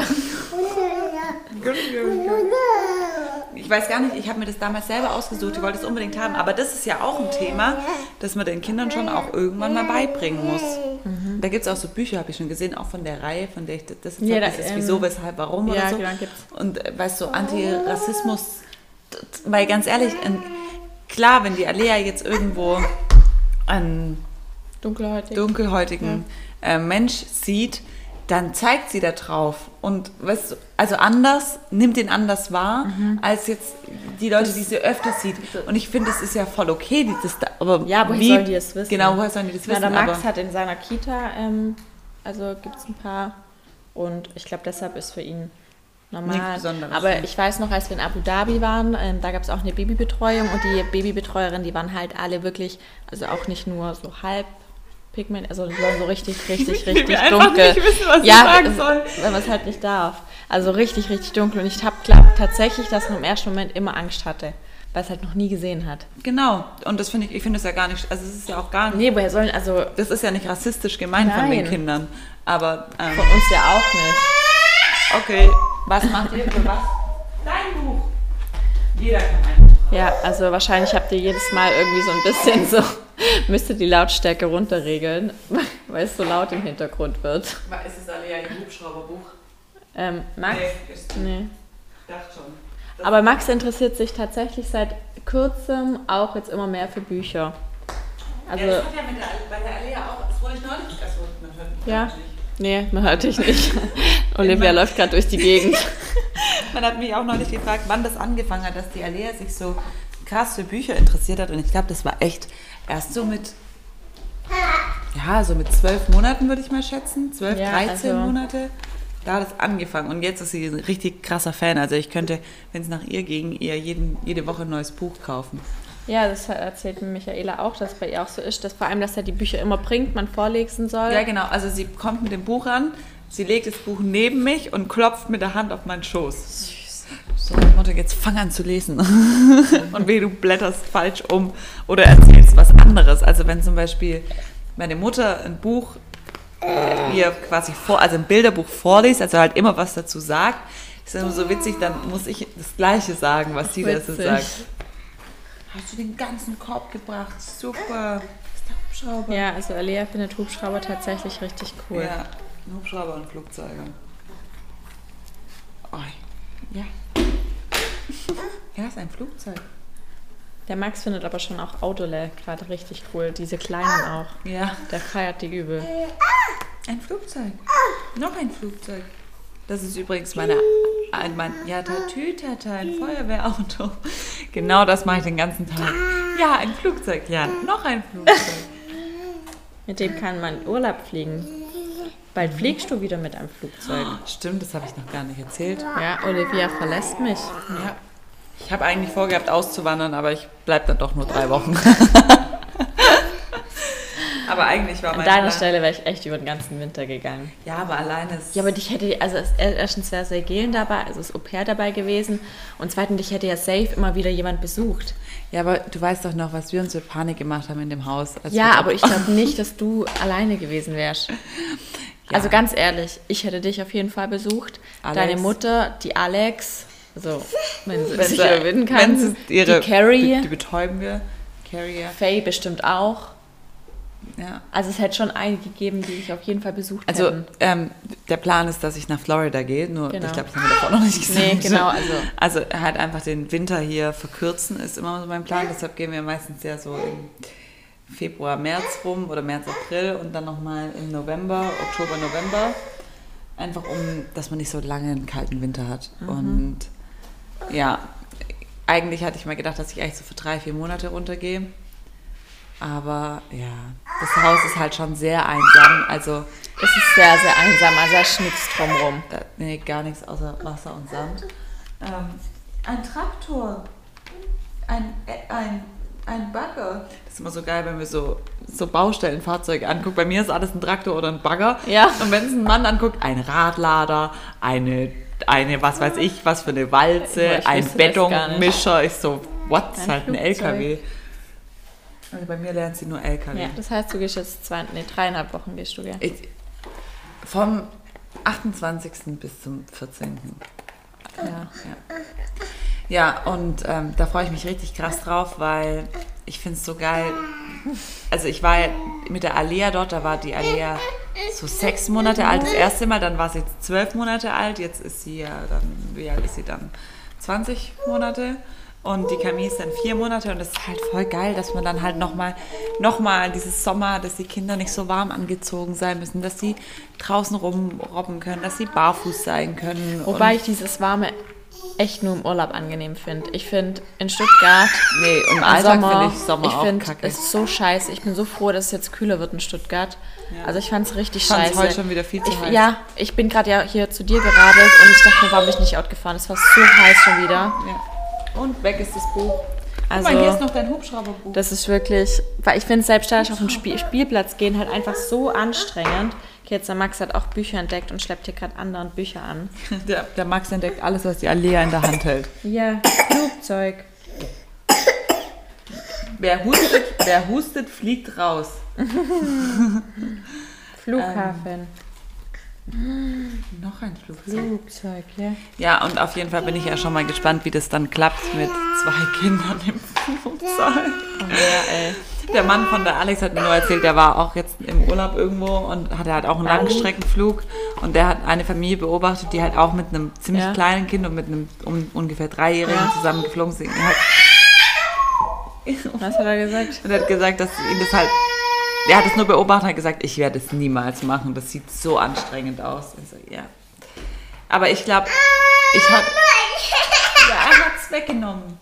Speaker 1: Ich weiß gar nicht, ich habe mir das damals selber ausgesucht, ich wollte es unbedingt haben. Aber das ist ja auch ein Thema, das man den Kindern schon auch irgendwann mal beibringen muss.
Speaker 2: Mhm.
Speaker 1: Da gibt es auch so Bücher, habe ich schon gesehen, auch von der Reihe, von der ich das jetzt
Speaker 2: Ja,
Speaker 1: das ist
Speaker 2: ähm,
Speaker 1: wieso, weshalb, warum
Speaker 2: ja,
Speaker 1: oder so.
Speaker 2: genau, gibt's.
Speaker 1: Und äh, weißt du, Antirassismus, d- d- weil ganz ehrlich, klar, wenn die Alea jetzt irgendwo einen
Speaker 2: Dunkelhäutig.
Speaker 1: dunkelhäutigen äh, Mensch sieht, dann zeigt sie da drauf. Und weißt du, also anders, nimmt den anders wahr,
Speaker 2: Mhm.
Speaker 1: als jetzt die Leute, die sie öfter sieht. Und ich finde, das ist ja voll okay. Die, das, da- aber
Speaker 2: Ja, woher
Speaker 1: wie,
Speaker 2: sollen die das wissen?
Speaker 1: Genau, woher sollen die das
Speaker 2: Na,
Speaker 1: wissen?
Speaker 2: der Max
Speaker 1: aber,
Speaker 2: hat in seiner Kita, ähm, also gibt es ein paar. Und ich glaube, deshalb ist für ihn normal. Aber ich weiß noch, als wir in Abu Dhabi waren, ähm, da gab es auch eine Babybetreuung und die Babybetreuerin, die waren halt alle wirklich, also auch nicht nur so halb Pigment, also so richtig, richtig, richtig dunkel.
Speaker 1: nicht wissen, was ich
Speaker 2: ja,
Speaker 1: sagen soll.
Speaker 2: Wenn man es halt nicht darf. Also richtig, richtig dunkel. Und ich habe tatsächlich, dass man im ersten Moment immer Angst hatte, weil es halt noch nie gesehen hat.
Speaker 1: genau. Und das finde ich, ich finde es ja gar nicht, also es ist ja auch gar nicht,
Speaker 2: Nee, woher sollen, also
Speaker 1: das ist ja nicht rassistisch gemeint von den. Kindern. Aber, ähm,
Speaker 2: von uns ja auch nicht.
Speaker 1: okay, was macht ihr für was? Dein Buch. Jeder kann ein Buch.
Speaker 2: Ja, also wahrscheinlich habt ihr jedes Mal irgendwie so ein bisschen so, müsst ihr die Lautstärke runterregeln, weil es so laut im Hintergrund wird.
Speaker 1: Ist es Alea ein Hubschrauberbuch?
Speaker 2: Ähm, Max?
Speaker 1: Nee, ist-
Speaker 2: Nee.
Speaker 1: dachte schon.
Speaker 2: Aber Max interessiert sich tatsächlich seit kurzem auch jetzt immer mehr für Bücher. Also,
Speaker 1: ja, das hat ja mit der, bei der Alea auch, das wurde ich neulich, also man hört mich
Speaker 2: Ja.
Speaker 1: nicht.
Speaker 2: nee, man hört dich nicht. Olivia läuft gerade durch die Gegend.
Speaker 1: Man hat mich auch neulich gefragt, wann das angefangen hat, dass die Alea sich so krass für Bücher interessiert hat. Und ich glaube, das war echt erst so mit, ja, so mit zwölf Monaten würde ich mal schätzen. Zwölf,
Speaker 2: Ja,
Speaker 1: 13
Speaker 2: also-
Speaker 1: Monate. Da hat es angefangen. Und jetzt ist sie ein richtig krasser Fan. Also ich könnte, wenn es nach ihr ging, ihr jeden, jede Woche ein neues Buch kaufen.
Speaker 2: Ja, das erzählt mir Michaela auch, dass bei ihr auch so ist, dass vor allem, dass er die Bücher immer bringt, man vorlesen soll.
Speaker 1: Ja, genau. Also sie kommt mit dem Buch an, sie legt das Buch neben mich und klopft mit der Hand auf meinen Schoß. So, Mutter, jetzt fang an zu lesen. und weh, du blätterst falsch um oder erzählst was anderes. Also wenn zum Beispiel meine Mutter ein Buch mir quasi vor, also ein Bilderbuch vorliest, also halt immer was dazu sagt, ist dann immer so witzig, dann muss ich das Gleiche sagen, was sie dazu sagt. Hast du den ganzen Korb gebracht? Super. Ist der Hubschrauber?
Speaker 2: Ja, also Alea findet Hubschrauber tatsächlich richtig cool.
Speaker 1: Ja, ein Hubschrauber und Flugzeuge. Oh, ja. Ja, ist ein Flugzeug.
Speaker 2: Der Max findet aber schon auch Autole gerade richtig cool. Diese kleinen auch.
Speaker 1: Ja,
Speaker 2: Der feiert die übel.
Speaker 1: ein Flugzeug. Noch ein Flugzeug. Das ist übrigens meine, ein, mein, ja, Tatütata, ein Feuerwehrauto. Genau das mache ich den ganzen Tag. Ja, ein Flugzeug. Ja, noch ein Flugzeug.
Speaker 2: Mit dem kann man in Urlaub fliegen. Bald fliegst du wieder mit einem Flugzeug.
Speaker 1: Stimmt, das habe ich noch gar nicht erzählt.
Speaker 2: Ja, Olivia verlässt mich.
Speaker 1: Ja. Ich habe eigentlich vorgehabt, auszuwandern, aber ich bleibe dann doch nur drei Wochen. aber eigentlich war
Speaker 2: An
Speaker 1: mein
Speaker 2: deiner
Speaker 1: Plan-
Speaker 2: Stelle wäre ich echt über den ganzen Winter gegangen.
Speaker 1: Ja, aber alleine ist.
Speaker 2: Ja, aber dich hätte, also erstens wäre Sergelen dabei, also das Au pair dabei gewesen. Und zweitens, dich hätte ja safe immer wieder jemand besucht.
Speaker 1: Ja, aber du weißt doch noch, was wir uns für Panik gemacht haben in dem Haus.
Speaker 2: Ja, aber ich glaube nicht, dass du alleine gewesen wärst.
Speaker 1: Ja.
Speaker 2: Also ganz ehrlich, ich hätte dich auf jeden Fall besucht.
Speaker 1: Alex.
Speaker 2: Deine Mutter, die Alex, also wenn sie sich überwinden kann.
Speaker 1: ihre,
Speaker 2: die Carrie,
Speaker 1: Die, die betäuben wir. Carrie, ja.
Speaker 2: Faye bestimmt auch.
Speaker 1: ja.
Speaker 2: Also es hätte schon einige gegeben, die ich auf jeden Fall besucht
Speaker 1: Also
Speaker 2: hätten.
Speaker 1: ähm, der Plan ist, dass ich nach Florida gehe, nur
Speaker 2: Genau.
Speaker 1: ich glaube, das haben wir davor noch nicht gesagt.
Speaker 2: Nee, genau, also-
Speaker 1: Also halt einfach den Winter hier verkürzen ist immer so mein Plan. Deshalb gehen wir meistens ja so im Februar, März rum oder März, April und dann nochmal im November, Oktober, November. Einfach um, dass man nicht so lange einen kalten Winter hat.
Speaker 2: Mhm.
Speaker 1: Und ja, eigentlich hatte ich mal gedacht, dass ich eigentlich so für drei, vier Monate runtergehe. Aber ja, das Haus ist halt schon sehr einsam. Also
Speaker 2: Es ist sehr, sehr einsam, also da nichts drumrum.
Speaker 1: da, nee, gar nichts außer Wasser und Sand. Ähm, ein Traktor. Ein, ein, ein Bagger. Das ist immer so geil, wenn wir so, so Baustellenfahrzeuge angucken. Bei mir ist alles ein Traktor oder ein Bagger.
Speaker 2: Ja.
Speaker 1: Und wenn es ein Mann anguckt, ein Radlader, eine, eine, was weiß ich, was für eine Walze,
Speaker 2: ich
Speaker 1: ein. Betonmischer. Ich so, what? Das ist
Speaker 2: Ein
Speaker 1: halt ein. LKW. Also bei mir lernt sie nur LKW.
Speaker 2: Ja, das heißt, du gehst jetzt zwei, nee, dreieinhalb Wochen gehst du, gell?
Speaker 1: Ich, vom 28. bis zum 14.
Speaker 2: Ja.
Speaker 1: Ja, und ähm, da freue ich mich richtig krass drauf, weil ich finde es so geil. Also ich war ja mit der Alea dort, da war die Alea so sechs Monate alt das erste Mal, dann war sie jetzt zwölf Monate alt, jetzt ist sie ja dann, wie alt ist sie dann? 20 Monate. Und die Camille ist dann vier Monate und das ist halt voll geil, dass man dann halt nochmal noch mal dieses Sommer, dass die Kinder nicht so warm angezogen sein müssen, dass sie draußen rumrobben können, dass sie barfuß sein können.
Speaker 2: Wobei ich dieses warme echt nur im Urlaub angenehm finde. Ich finde in Stuttgart
Speaker 1: nee, im
Speaker 2: im
Speaker 1: Alltag
Speaker 2: Sommer,
Speaker 1: finde ich Sommer
Speaker 2: ich
Speaker 1: auch
Speaker 2: finde
Speaker 1: kacke.
Speaker 2: es ist so scheiße. Ich bin so froh, dass es jetzt kühler wird in Stuttgart.
Speaker 1: Ja.
Speaker 2: Also ich fand es richtig
Speaker 1: Ich
Speaker 2: scheiße.
Speaker 1: heute schon wieder viel zu
Speaker 2: ich,
Speaker 1: heiß.
Speaker 2: Ja, ich bin gerade ja hier zu dir geradelt und ich dachte mir, warum bin ich nicht Auto gefahren? Es war so heiß schon wieder.
Speaker 1: Ja. Und weg ist das Buch.
Speaker 2: Also
Speaker 1: Guck mal, hier ist noch dein Hubschrauberbuch.
Speaker 2: das ist wirklich, weil ich finde selbstständig auf den Spiel, Spielplatz gehen halt einfach so anstrengend. Okay, jetzt der Max hat auch Bücher entdeckt und schleppt hier gerade andere Bücher an.
Speaker 1: Der, der Max entdeckt alles, was die Alea in der Hand hält.
Speaker 2: Ja, Flugzeug.
Speaker 1: Wer hustet, wer hustet, fliegt raus.
Speaker 2: Flughafen.
Speaker 1: Noch ein Flugzeug.
Speaker 2: Flugzeug, ja.
Speaker 1: Ja, und auf jeden Fall bin ich ja schon mal gespannt, wie das dann klappt mit zwei Kindern im Flugzeug.
Speaker 2: Ja, ey.
Speaker 1: Der Mann von der Alex hat mir nur erzählt, der war auch jetzt im Urlaub irgendwo und hatte halt auch einen? Langstreckenflug. Und der hat eine Familie beobachtet, die halt auch mit einem ziemlich
Speaker 2: Ja.
Speaker 1: kleinen Kind und mit einem um, ungefähr Dreijährigen
Speaker 2: Ja.
Speaker 1: zusammen geflogen sind. Er hat
Speaker 2: Was hat er gesagt?
Speaker 1: Und er hat gesagt, dass ihn das halt. Er hat es nur beobachtet und hat gesagt, ich werde es niemals machen. Das sieht so anstrengend aus. Ich so, ja. Aber ich glaube, ich habe. Ja, er hat es weggenommen.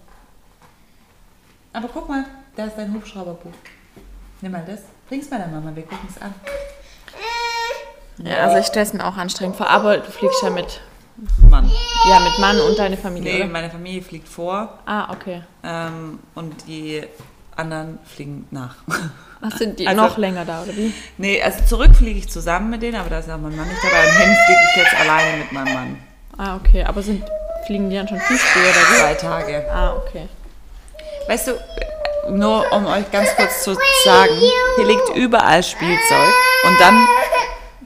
Speaker 1: Aber guck mal, da ist dein Hubschrauberbuch. Nimm mal das. Bring's mal der Mama, wir gucken es an.
Speaker 2: Ja, also ich stelle es mir auch anstrengend vor, aber du fliegst ja mit,
Speaker 1: Mann.
Speaker 2: ja, mit Mann und deine Familie,
Speaker 1: Nee,
Speaker 2: oder?
Speaker 1: meine Familie fliegt vor
Speaker 2: Ah, okay.
Speaker 1: ähm, und die anderen fliegen nach.
Speaker 2: Ach, sind die
Speaker 1: Also-
Speaker 2: noch länger da, oder wie?
Speaker 1: nee, also zurück fliege ich zusammen mit denen, aber da ist auch mein Mann nicht dabei. Und hin fliege ich jetzt alleine mit meinem Mann.
Speaker 2: Ah, okay. Aber sind, fliegen die dann schon viel früher, oder wie?
Speaker 1: Zwei Tage.
Speaker 2: Ah, okay.
Speaker 1: Weißt du, nur um euch ganz kurz zu sagen, hier liegt überall Spielzeug und dann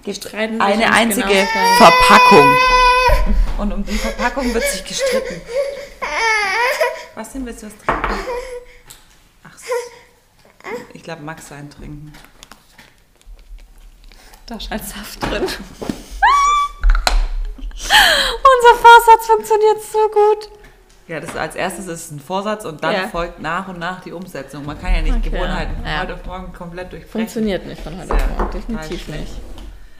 Speaker 2: sich
Speaker 1: eine
Speaker 2: ums
Speaker 1: einzige
Speaker 2: Genauestellen.
Speaker 1: Verpackung. Und um die Verpackung wird sich gestritten. Was denn, willst du was trinken? Ach, so. ich glaube, Max einen trinken.
Speaker 2: Da ist ein Saft drin. Unser Vorsatz funktioniert so gut.
Speaker 1: Ja, das als erstes ist ein Vorsatz und dann
Speaker 2: Ja.
Speaker 1: folgt nach und nach die Umsetzung. Man kann ja nicht
Speaker 2: Okay.
Speaker 1: Gewohnheiten von
Speaker 2: Ja.
Speaker 1: heute auf morgen komplett durchbrechen.
Speaker 2: Funktioniert nicht von heute
Speaker 1: Ja,
Speaker 2: auf morgen. Definitiv nicht.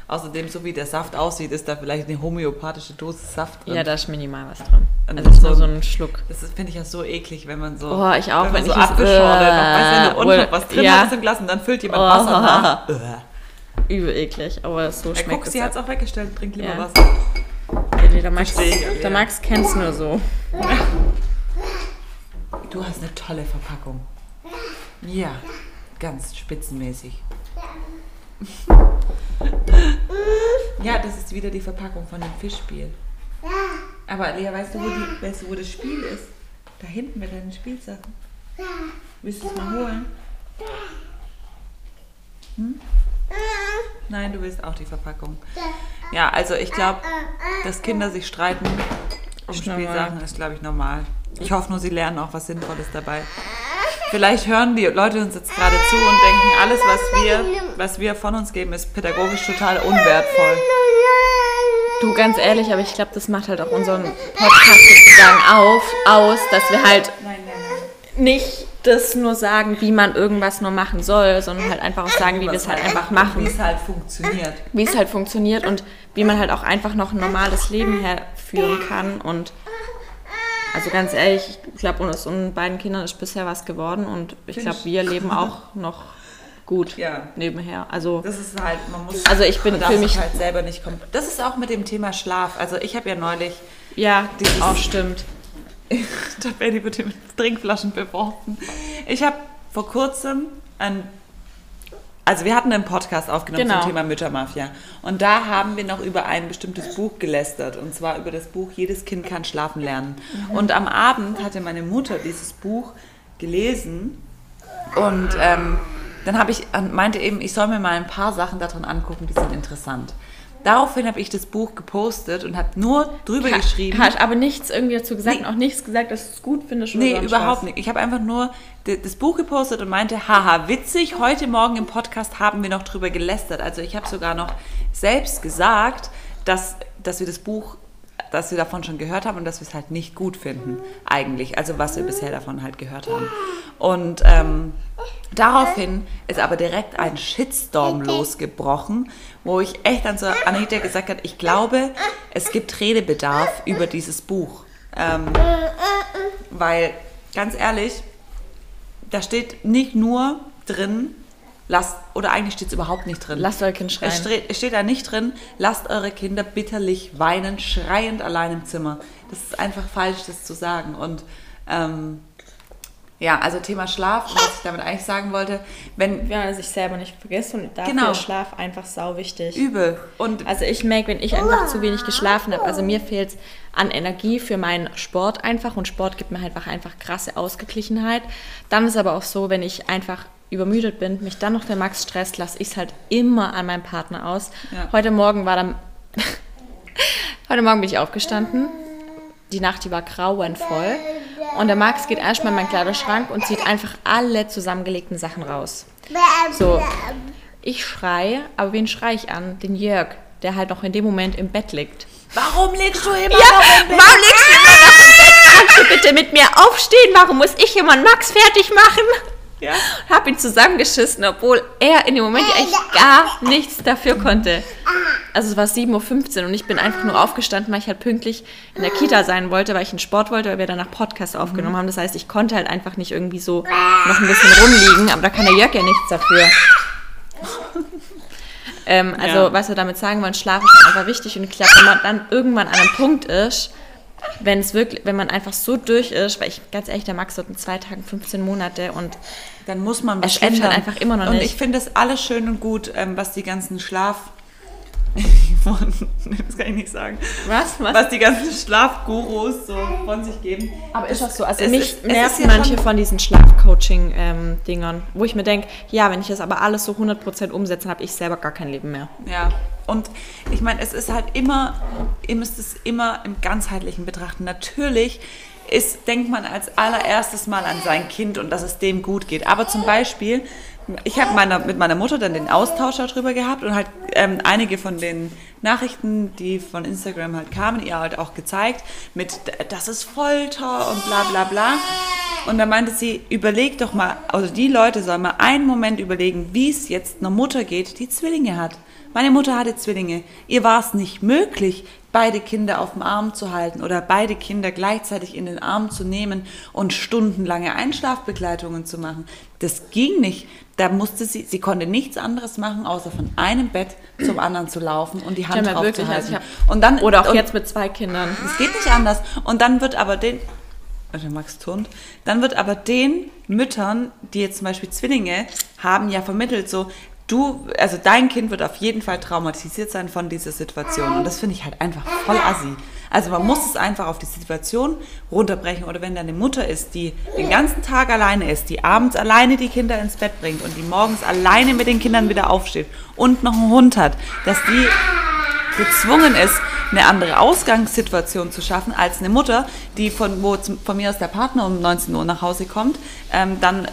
Speaker 1: Außerdem, so wie der Saft aussieht, ist da vielleicht eine homöopathische Dosis Saft drin.
Speaker 2: Ja, da ist minimal was drin.
Speaker 1: Und
Speaker 2: Also es ist
Speaker 1: so-
Speaker 2: nur so ein Schluck.
Speaker 1: Das ist- finde ich ja so eklig, wenn man so.
Speaker 2: Oh, ich auch,
Speaker 1: Wenn
Speaker 2: wenn
Speaker 1: so
Speaker 2: ich
Speaker 1: wenn du
Speaker 2: äh, wohl-
Speaker 1: noch was drin
Speaker 2: ja.
Speaker 1: hast im Glas und dann füllt jemand
Speaker 2: Oh.
Speaker 1: Wasser nach. Äh.
Speaker 2: Übel eklig, aber so
Speaker 1: Ja,
Speaker 2: schmeckt
Speaker 1: guck,
Speaker 2: es.
Speaker 1: sie hat es auch weggestellt, trink lieber
Speaker 2: Ja.
Speaker 1: Wasser.
Speaker 2: Nee, der Max, der Max kennt es nur so.
Speaker 1: Du hast eine tolle Verpackung. Ja, ganz spitzenmäßig. Ja, das ist wieder die Verpackung von dem Fischspiel. Aber Lea, weißt du, wo, die, weißt du, wo das Spiel ist? Da hinten mit deinen Spielsachen. Willst du es mal holen? Hm? Nein, du willst auch die Verpackung. Ja, also ich glaube, dass Kinder sich streiten um
Speaker 2: Ist normal.
Speaker 1: Spielsachen ist, glaube ich, normal. Ich hoffe nur, sie lernen auch was Sinnvolles dabei. Vielleicht hören die Leute uns jetzt gerade zu und denken, alles, was wir, was wir von uns geben, ist pädagogisch total unwertvoll.
Speaker 2: Du, ganz ehrlich, aber ich glaube, das macht halt auch unseren Podcast sozusagen auf, aus, dass wir halt
Speaker 1: Nein, nein, nein.
Speaker 2: nicht das nur sagen, wie man irgendwas nur machen soll, sondern halt einfach auch sagen, wie wir es halt einfach
Speaker 1: Wie
Speaker 2: machen,
Speaker 1: es halt funktioniert.
Speaker 2: wie es halt funktioniert und wie man halt auch einfach noch ein normales Leben herführen kann und also ganz ehrlich, ich glaube, aus unseren beiden Kindern ist bisher was geworden und ich glaube, wir leben auch noch gut
Speaker 1: Ja.
Speaker 2: nebenher. Also
Speaker 1: Das ist halt, man muss.
Speaker 2: Also ich bin für mich-
Speaker 1: halt selber nicht kommen. Das ist auch mit dem Thema Schlaf. Also ich habe ja neulich,
Speaker 2: ja,
Speaker 1: Dieses-
Speaker 2: auch stimmt.
Speaker 1: da werde ich mit den Trinkflaschen beworfen. Ich habe vor kurzem ein also wir hatten einen Podcast aufgenommen
Speaker 2: Genau.
Speaker 1: zum Thema Müttermafia. Und da haben wir noch über ein bestimmtes Buch gelästert. Und zwar über das Buch Jedes Kind kann schlafen lernen. Und am Abend hatte meine Mutter dieses Buch gelesen Und ähm, dann habe ich meinte eben, ich soll mir mal ein paar Sachen darin angucken, die sind interessant. Daraufhin habe ich das Buch gepostet und habe nur drüber
Speaker 2: Ha-
Speaker 1: geschrieben.
Speaker 2: Hast aber nichts irgendwie dazu gesagt
Speaker 1: Nee.
Speaker 2: und auch nichts gesagt, dass du es gut findest oder
Speaker 1: Nee, überhaupt
Speaker 2: was.
Speaker 1: nicht. Ich habe einfach nur das Buch gepostet und meinte, haha, witzig, heute Morgen im Podcast haben wir noch drüber gelästert. Also ich habe sogar noch selbst gesagt, dass, dass wir das Buch, dass wir davon schon gehört haben und dass wir es halt nicht gut finden, eigentlich. Also was wir bisher davon halt gehört haben. Und ähm, daraufhin ist aber direkt ein Shitstorm losgebrochen, wo ich echt dann so Anita gesagt habe, ich glaube, es gibt Redebedarf über dieses Buch. Ähm, weil, ganz ehrlich, da steht nicht nur drin, lasst, oder eigentlich steht es überhaupt nicht drin.
Speaker 2: Lasst euer Kind schreien.
Speaker 1: Es steht, es steht da nicht drin, lasst eure Kinder bitterlich weinen, schreiend allein im Zimmer. Das ist einfach falsch, das zu sagen. Und ähm, ja, also Thema Schlaf, was ich damit eigentlich sagen wollte, wenn
Speaker 2: man sich selber nicht vergisst und dafür
Speaker 1: Genau.
Speaker 2: ist Schlaf einfach sau wichtig.
Speaker 1: übel und
Speaker 2: Also ich merke, wenn ich einfach zu wenig geschlafen habe, also mir fehlt an Energie für meinen Sport einfach und Sport gibt mir einfach einfach krasse Ausgeglichenheit. Dann ist aber auch so, wenn ich einfach übermüdet bin, mich dann noch der Max stresst, lasse ich es halt immer an meinem Partner aus.
Speaker 1: Ja.
Speaker 2: Heute Morgen war dann Heute Morgen bin ich aufgestanden. Die Nacht, die war grauenvoll. Und der Max geht erstmal in meinen Kleiderschrank und zieht einfach alle zusammengelegten Sachen raus. So, ich schreie, aber wen schreie ich an? Den Jörg, der halt noch in dem Moment im Bett liegt.
Speaker 1: warum legst du immer
Speaker 2: Ja,
Speaker 1: noch im Bett?
Speaker 2: warum legst du immer noch im Bett? Kannst du bitte mit mir aufstehen? Warum muss ich immer einen Max fertig machen?
Speaker 1: Ja.
Speaker 2: Hab ihn zusammengeschissen, obwohl er in dem Moment ja echt gar nichts dafür konnte. Also es war 7.15 Uhr und ich bin einfach nur aufgestanden, weil ich halt pünktlich in der Kita sein wollte, weil ich einen Sport wollte, weil wir danach Podcast aufgenommen haben. Das heißt, ich konnte halt einfach nicht irgendwie so noch ein bisschen rumliegen, aber da kann der Jörg ja nichts dafür. Ähm, also,
Speaker 1: Ja.
Speaker 2: was wir damit sagen wollen, Schlaf ist einfach wichtig und ich glaube, wenn man dann irgendwann an einem Punkt ist, wenn es wirklich, wenn man einfach so durch ist, weil ich ganz ehrlich, der Max wird in zwei Tagen 15 Monate und
Speaker 1: Dann muss man was ändern.
Speaker 2: halt einfach immer noch
Speaker 1: und
Speaker 2: nicht.
Speaker 1: ich finde das alles schön und gut, ähm, was die ganzen Schlaf... von, das kann ich nicht sagen.
Speaker 2: was, was?
Speaker 1: Was die ganzen Schlafgurus so von sich geben.
Speaker 2: Aber ist das so? Also
Speaker 1: Es
Speaker 2: mich
Speaker 1: ist-
Speaker 2: nerven
Speaker 1: ja
Speaker 2: manche von diesen Schlafcoaching-Dingern, wo ich mir denke, ja, wenn ich das aber alles so 100% umsetze, habe ich selber gar kein Leben mehr.
Speaker 1: Ja, und ich meine, es ist halt immer, ihr müsst es immer im ganzheitlichen betrachten. Natürlich ist, denkt man als allererstes mal an sein Kind und dass es dem gut geht. Aber zum Beispiel, ich habe meiner, mit meiner Mutter dann den Austausch darüber gehabt und halt ähm, einige von den Nachrichten, die von Instagram halt kamen, ihr halt auch gezeigt, mit das ist Folter und bla bla bla. Und da meinte sie, überleg doch mal, also die Leute sollen mal einen Moment überlegen, wie es jetzt einer Mutter geht, die Zwillinge hat. Meine Mutter hatte Zwillinge. Ihr war es nicht möglich, beide Kinder auf dem Arm zu halten oder beide Kinder gleichzeitig in den Arm zu nehmen und stundenlange Einschlafbegleitungen zu machen. Das ging nicht. Da musste sie, sie konnte nichts anderes machen, außer von einem Bett zum anderen zu laufen und die Hand
Speaker 2: mir
Speaker 1: drauf
Speaker 2: wirklich,
Speaker 1: zu
Speaker 2: also
Speaker 1: und dann,
Speaker 2: Oder auch
Speaker 1: und,
Speaker 2: jetzt mit zwei Kindern.
Speaker 1: es geht nicht anders. Und dann wird aber den, der Max turnt, dann wird aber den Müttern, die jetzt zum Beispiel Zwillinge haben, ja vermittelt so, du, also dein Kind wird auf jeden Fall traumatisiert sein von dieser Situation. Und das finde ich halt einfach voll assi. Also man muss es einfach auf die Situation runterbrechen. Oder wenn da eine Mutter ist, die den ganzen Tag alleine ist, die abends alleine die Kinder ins Bett bringt und die morgens alleine mit den Kindern wieder aufsteht und noch einen Hund hat, dass die gezwungen ist, eine andere Ausgangssituation zu schaffen als eine Mutter, die von wo von mir aus der Partner um 19 Uhr nach Hause kommt, ähm, dann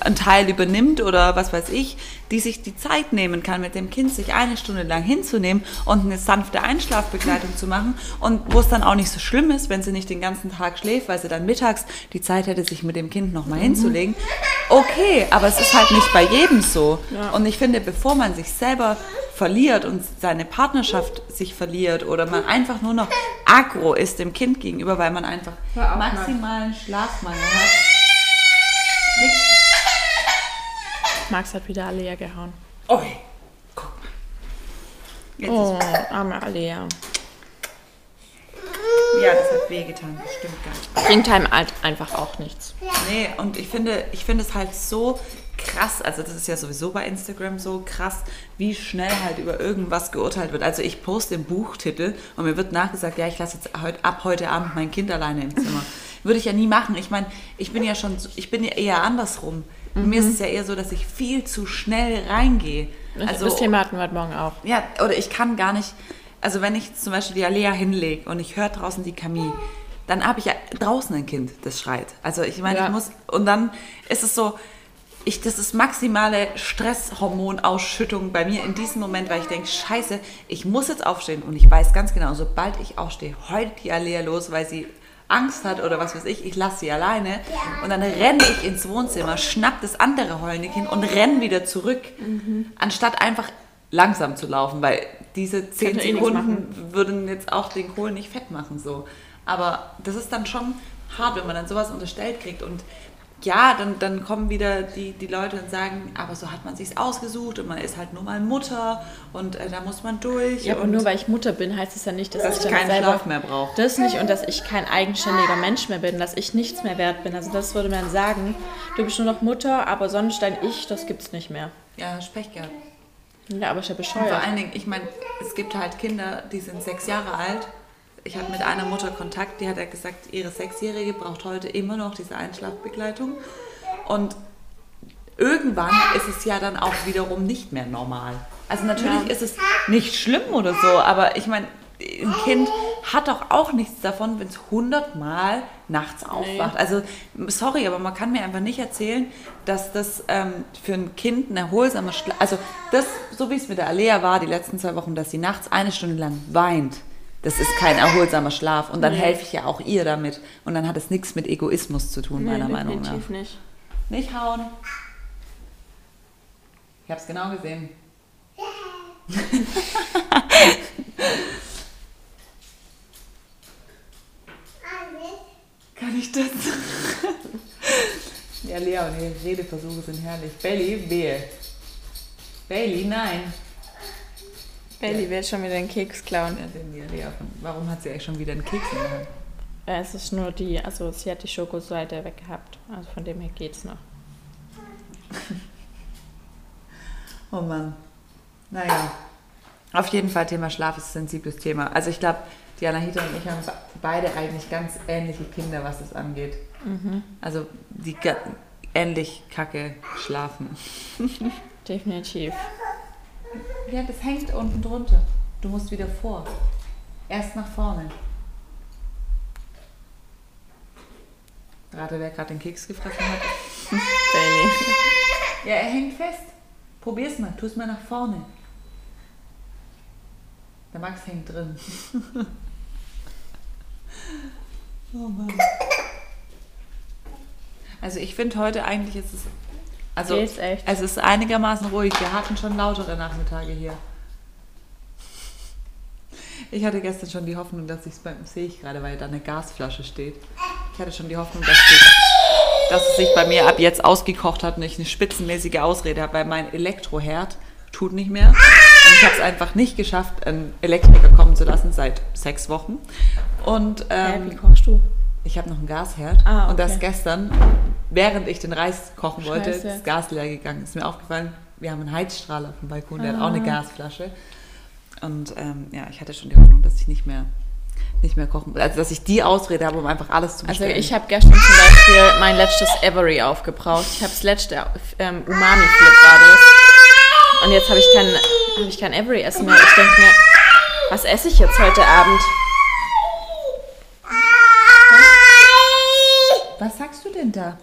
Speaker 1: einen Teil übernimmt oder was weiß ich, die sich die Zeit nehmen kann, mit dem Kind sich eine Stunde lang hinzunehmen und eine sanfte Einschlafbegleitung zu machen und wo es dann auch nicht so schlimm ist, wenn sie nicht den ganzen Tag schläft, weil sie dann mittags die Zeit hätte, sich mit dem Kind nochmal hinzulegen. Okay, aber es ist halt nicht bei jedem so. Und ich finde, bevor man sich selber verliert und seine Partnerschaft sich verliert oder man einfach nur noch aggro ist dem Kind gegenüber, weil man einfach maximalen Schlafmangel hat.
Speaker 2: Max hat wieder Alea gehauen.
Speaker 1: Ui, guck mal. Jetzt
Speaker 2: Oh, arme Alea.
Speaker 1: ja, das hat wehgetan, bestimmt gar nicht.
Speaker 2: Bringt einem halt einfach auch nichts.
Speaker 1: Nee, und ich finde, ich finde es halt so krass, also das ist ja sowieso bei Instagram so krass, wie schnell halt über irgendwas geurteilt wird. Also ich poste den Buchtitel und mir wird nachgesagt, ja, ich lasse jetzt heut, ab heute Abend mein Kind alleine im Zimmer. Würde ich ja nie machen. Ich meine, ich bin ja schon, ich bin ja eher andersrum. Mir ist es ja eher so, dass ich viel zu schnell reingehe.
Speaker 2: Also, das Thema hatten wir heute Morgen auch.
Speaker 1: Ja, oder ich kann gar nicht, also wenn ich zum Beispiel die Alea hinlege und ich höre draußen die Camille, dann habe ich ja draußen ein Kind, das schreit. Also ich meine,
Speaker 2: Ja.
Speaker 1: ich muss, und dann ist es so, ich, das ist maximale Stresshormonausschüttung bei mir in diesem Moment, weil ich denke, scheiße, ich muss jetzt aufstehen und ich weiß ganz genau, sobald ich aufstehe, heult die Alea los, weil sie Angst hat oder was weiß ich, ich lasse sie alleine. Und dann renne ich ins Wohnzimmer, schnapp das andere Kind und renne wieder zurück, anstatt einfach langsam zu laufen, weil diese 10
Speaker 2: Könnte eh
Speaker 1: Sekunden würden jetzt auch den Kohl nicht fett machen so. Aber das ist dann schon hart, wenn man dann sowas unterstellt kriegt. Und ja, dann, dann kommen wieder die, die Leute und sagen, aber so hat man sich's ausgesucht und man ist halt nur mal Mutter und äh, da muss man durch.
Speaker 2: Ja, aber
Speaker 1: und
Speaker 2: nur weil ich Mutter bin, heißt es ja nicht, dass,
Speaker 1: Dass
Speaker 2: ich
Speaker 1: ich
Speaker 2: dann
Speaker 1: keinen
Speaker 2: selber
Speaker 1: Schlaf mehr brauche.
Speaker 2: Das nicht und dass ich kein eigenständiger Mensch mehr bin, dass ich nichts mehr wert bin. Also das würde man sagen, du bist nur noch Mutter, aber sonst dein Ich, das gibt's nicht mehr.
Speaker 1: ja, Pech gehabt.
Speaker 2: Ja, aber ist ja
Speaker 1: Und vor
Speaker 2: bescheuert.
Speaker 1: allen Dingen, ich meine, es gibt halt Kinder, die sind sechs Jahre alt. Ich hatte mit einer Mutter Kontakt, die hat ja gesagt, ihre Sechsjährige braucht heute immer noch diese Einschlafbegleitung. Und irgendwann ist es ja dann auch wiederum nicht mehr normal. Also natürlich
Speaker 2: Ja.
Speaker 1: ist es nicht schlimm oder so, aber ich meine, ein Kind hat doch auch nichts davon, wenn es hundertmal nachts aufwacht. Also sorry, aber man kann mir einfach nicht erzählen, dass das ähm, für ein Kind ein erholsamer Schlaf, also das, so wie es mit der Alea war die letzten zwei Wochen, dass sie nachts eine Stunde lang weint, das ist kein erholsamer Schlaf. Und dann helfe ich ja auch ihr damit. Und dann hat es nichts mit Egoismus zu tun, meiner Meinung nach.
Speaker 2: definitiv nicht.
Speaker 1: Nicht hauen. Ich hab's genau gesehen. Kann ich das? ja, Lea und ihre Redeversuche sind herrlich. Belly, wehe. Bailey, nein.
Speaker 2: Bailey will schon wieder den Keks klauen.
Speaker 1: Ja, warum hat sie eigentlich schon wieder einen Keks in der Hand?
Speaker 2: Es ist nur die, also sie hat die Schokoseite weggehabt. Also von dem her geht's noch.
Speaker 1: Oh Mann. Naja. Auf jeden Fall Thema Schlaf ist ein sensibles Thema. Also ich glaube, Diana Hita und ich haben beide eigentlich ganz ähnliche Kinder, was das angeht. Also die ähnlich kacke schlafen.
Speaker 2: Definitiv.
Speaker 1: Ja, das hängt unten drunter. Du musst wieder vor. Erst nach vorne. Rate, wer gerade den Keks gefressen hat.
Speaker 2: Bailey.
Speaker 1: Ja, er hängt fest. Probier's mal, tu es mal nach vorne. Der Max hängt drin. oh Mann. Also ich finde heute eigentlich ist es. Also
Speaker 2: Geht's echt?
Speaker 1: es ist einigermaßen ruhig. Wir hatten schon lautere Nachmittage hier. Ich hatte gestern schon die Hoffnung, dass ich es beim sehe ich gerade, weil da eine Gasflasche steht. Ich hatte schon die Hoffnung, dass, die, dass es sich bei mir ab jetzt ausgekocht hat und ich eine spitzenmäßige Ausrede habe, weil mein Elektroherd tut nicht mehr. Und ich habe es einfach nicht geschafft, einen Elektriker kommen zu lassen seit sechs Wochen. Und ähm,
Speaker 2: wie kochst du?
Speaker 1: ich habe noch einen Gasherd
Speaker 2: Ah,
Speaker 1: und das
Speaker 2: okay.
Speaker 1: gestern, während ich den Reis kochen wollte,
Speaker 2: Scheiße.
Speaker 1: ist das Gas leer gegangen. Ist mir aufgefallen, wir haben einen Heizstrahler auf dem Balkon, der hat auch eine
Speaker 2: Ah.
Speaker 1: Gasflasche. Und ähm, ja, ich hatte schon die Hoffnung, dass ich nicht mehr, nicht mehr kochen, also dass ich die Ausrede habe, um einfach alles zu
Speaker 2: Also
Speaker 1: bestellen.
Speaker 2: ich habe gestern zum Beispiel mein letztes Avery aufgebraucht. Ich habe das letzte ähm, Umami-Flip das. Und jetzt habe ich kein, hab ich kein Avery essen mehr. Ich denke mir, was esse ich jetzt heute Abend?
Speaker 1: Was sagst du denn da?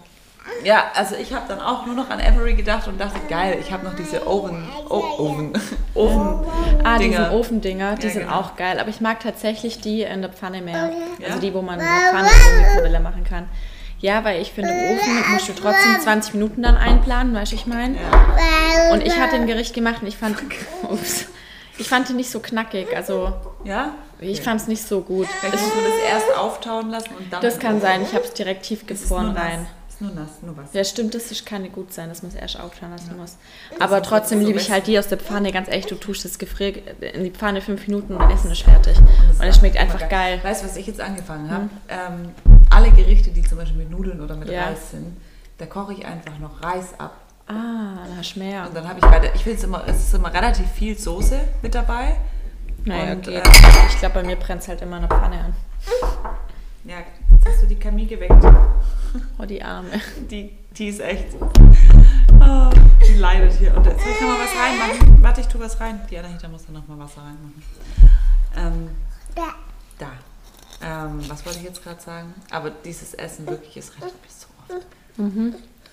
Speaker 1: Ja, also ich habe dann auch nur noch an Avery gedacht und dachte, geil, ich habe noch diese Oven, o Oven, Oven,
Speaker 2: Ah,
Speaker 1: Dinger.
Speaker 2: diese Ofendinger, die
Speaker 1: Ja,
Speaker 2: sind
Speaker 1: genau.
Speaker 2: auch geil. Aber ich mag tatsächlich die in der Pfanne mehr.
Speaker 1: Ja?
Speaker 2: Also die, wo man in der Pfanne in der Mikrowelle machen kann. Ja, weil ich finde, im Ofen musst du trotzdem 20 Minuten dann einplanen, weißt du, ich meine. Und ich hatte ein Gericht gemacht und ich fand, ups, ich fand die nicht so knackig. Also
Speaker 1: Ja?
Speaker 2: ich fand es nicht so gut.
Speaker 1: Vielleicht musst du das erst auftauen lassen und dann...
Speaker 2: Das kann sein, ich habe es direkt tiefgefroren rein.
Speaker 1: Nur nass, nur was.
Speaker 2: Ja, stimmt, das ist- kann nicht gut sein, dass man es erst auftauen lassen muss.
Speaker 1: Das
Speaker 2: Aber
Speaker 1: ist
Speaker 2: trotzdem
Speaker 1: so
Speaker 2: liebe ich halt die aus der Pfanne. Ganz ehrlich, du tust das Gefrier in die Pfanne fünf Minuten und dann Essen ist fertig.
Speaker 1: das
Speaker 2: Und es schmeckt einfach geil.
Speaker 1: Weißt du, was ich jetzt angefangen habe? Ähm, alle Gerichte, die zum Beispiel mit Nudeln oder mit
Speaker 2: Ja.
Speaker 1: Reis sind, da koche ich einfach noch Reis ab.
Speaker 2: Ah, da hast du mehr.
Speaker 1: Und dann habe ich bei der, ich finde es immer, es ist immer relativ viel Soße mit dabei.
Speaker 2: Naja,
Speaker 1: und,
Speaker 2: geht.
Speaker 1: äh,
Speaker 2: ich glaube, bei mir brennt es halt immer eine Pfanne an.
Speaker 1: Ja, jetzt hast du die Camille geweckt.
Speaker 2: Oh, die Arme.
Speaker 1: Die, die ist echt. Oh, die leidet hier. Und jetzt kann man was reinmachen. Warte, ich tue was rein. Die Anahita muss dann nochmal Wasser reinmachen. Ähm,
Speaker 3: Da.
Speaker 1: da. Ähm, was wollte ich jetzt gerade sagen? Aber dieses Essen wirklich, es rettet mich so oft.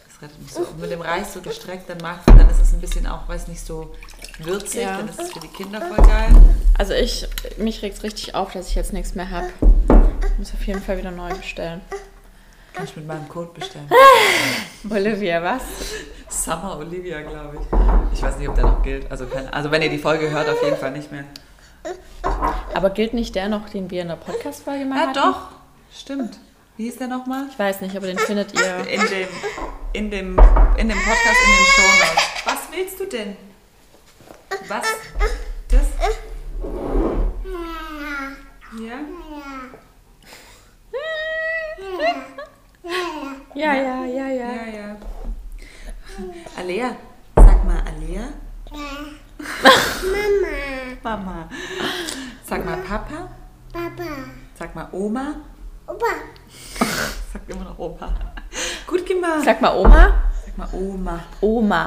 Speaker 1: Es rettet mich so oft. Mit dem Reis so gestreckt, dann mag dann ist es ein bisschen auch, weiß nicht, so würzig,
Speaker 2: Ja.
Speaker 1: dann ist es für die Kinder voll geil.
Speaker 2: Also ich, mich regt es richtig auf, dass ich jetzt nichts mehr habe. Ich muss auf jeden Fall wieder neu bestellen.
Speaker 1: Kann ich mit meinem Code bestellen.
Speaker 2: Olivia, was?
Speaker 1: Summer Olivia, glaube ich. Ich weiß nicht, ob der noch gilt. Also, kein, also wenn ihr die Folge hört, auf jeden Fall nicht mehr.
Speaker 2: Aber gilt nicht der noch, den wir in der Podcast-Folge mal
Speaker 1: Ja,
Speaker 2: hatten?
Speaker 1: doch. Stimmt. Wie hieß der nochmal?
Speaker 2: Ich weiß nicht, aber den findet ihr.
Speaker 1: In dem, in dem, in dem Podcast, in den Shownotes. Was willst du denn? Was? Das? Ja?
Speaker 2: Ja, ja, ja, ja.
Speaker 1: Ja, ja. Alea, sag mal Alea.
Speaker 3: Mama.
Speaker 1: Mama. Sag mal Papa.
Speaker 3: Papa.
Speaker 1: Sag mal Oma.
Speaker 3: Opa.
Speaker 1: Sag immer noch Opa. Gut gemacht.
Speaker 2: Sag mal Oma.
Speaker 1: Sag mal Oma.
Speaker 2: Oma.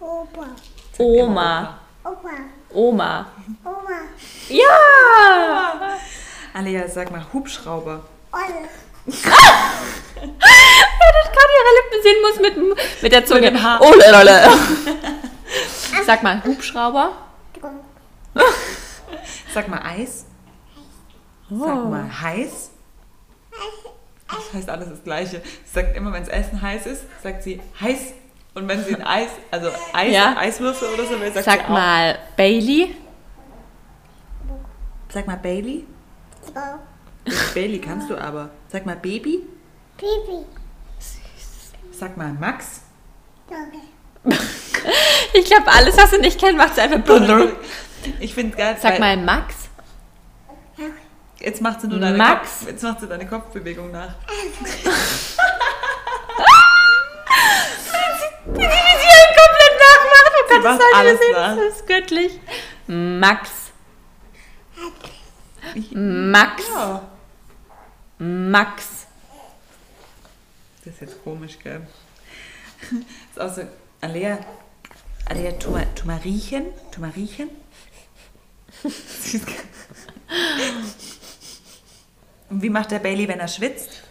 Speaker 3: Opa.
Speaker 1: Sag
Speaker 2: Oma.
Speaker 3: Opa.
Speaker 2: Oma.
Speaker 3: Oma.
Speaker 2: Ja!
Speaker 1: Alea, sag mal Hubschrauber.
Speaker 3: Olle.
Speaker 2: Wer das gerade ihre Lippen sehen muss mit, mit der Zunge.
Speaker 1: Mit dem Haar.
Speaker 2: Oh, lala. Sag mal Hubschrauber.
Speaker 1: Sag mal Eis. Sag mal heiß. Das heißt alles das Gleiche. Sie sagt immer, wenn das Essen heiß ist, sagt sie heiß. Und wenn sie ein Eis, also Eis,
Speaker 2: Ja.
Speaker 1: Eiswürfel oder so will, sagt
Speaker 2: Sag
Speaker 1: sie auch.
Speaker 2: mal Bailey.
Speaker 1: Sag mal Bailey. Bailey kannst du aber. Sag mal Baby.
Speaker 3: Pipi.
Speaker 1: Sag mal Max.
Speaker 3: Dogge.
Speaker 2: Ich glaube, alles, was sie nicht kennt, macht sie einfach blöd.
Speaker 1: Ich finde geil.
Speaker 2: Sag mal Max.
Speaker 1: Jetzt macht sie nur deine
Speaker 2: Max.
Speaker 1: Kopf, jetzt macht sie deine Kopfbewegung nach.
Speaker 2: Wie sie halt komplett nachmacht. Oh Gott, das, soll
Speaker 1: alles nach.
Speaker 2: das ist göttlich. Max. Max.
Speaker 1: ja.
Speaker 2: Max.
Speaker 1: Das ist jetzt komisch, gell? ist auch so. Alea. Alea, tu mal, tu mal riechen. Tu mal riechen. Sie ist ge- Und wie macht der Bailey, wenn er schwitzt?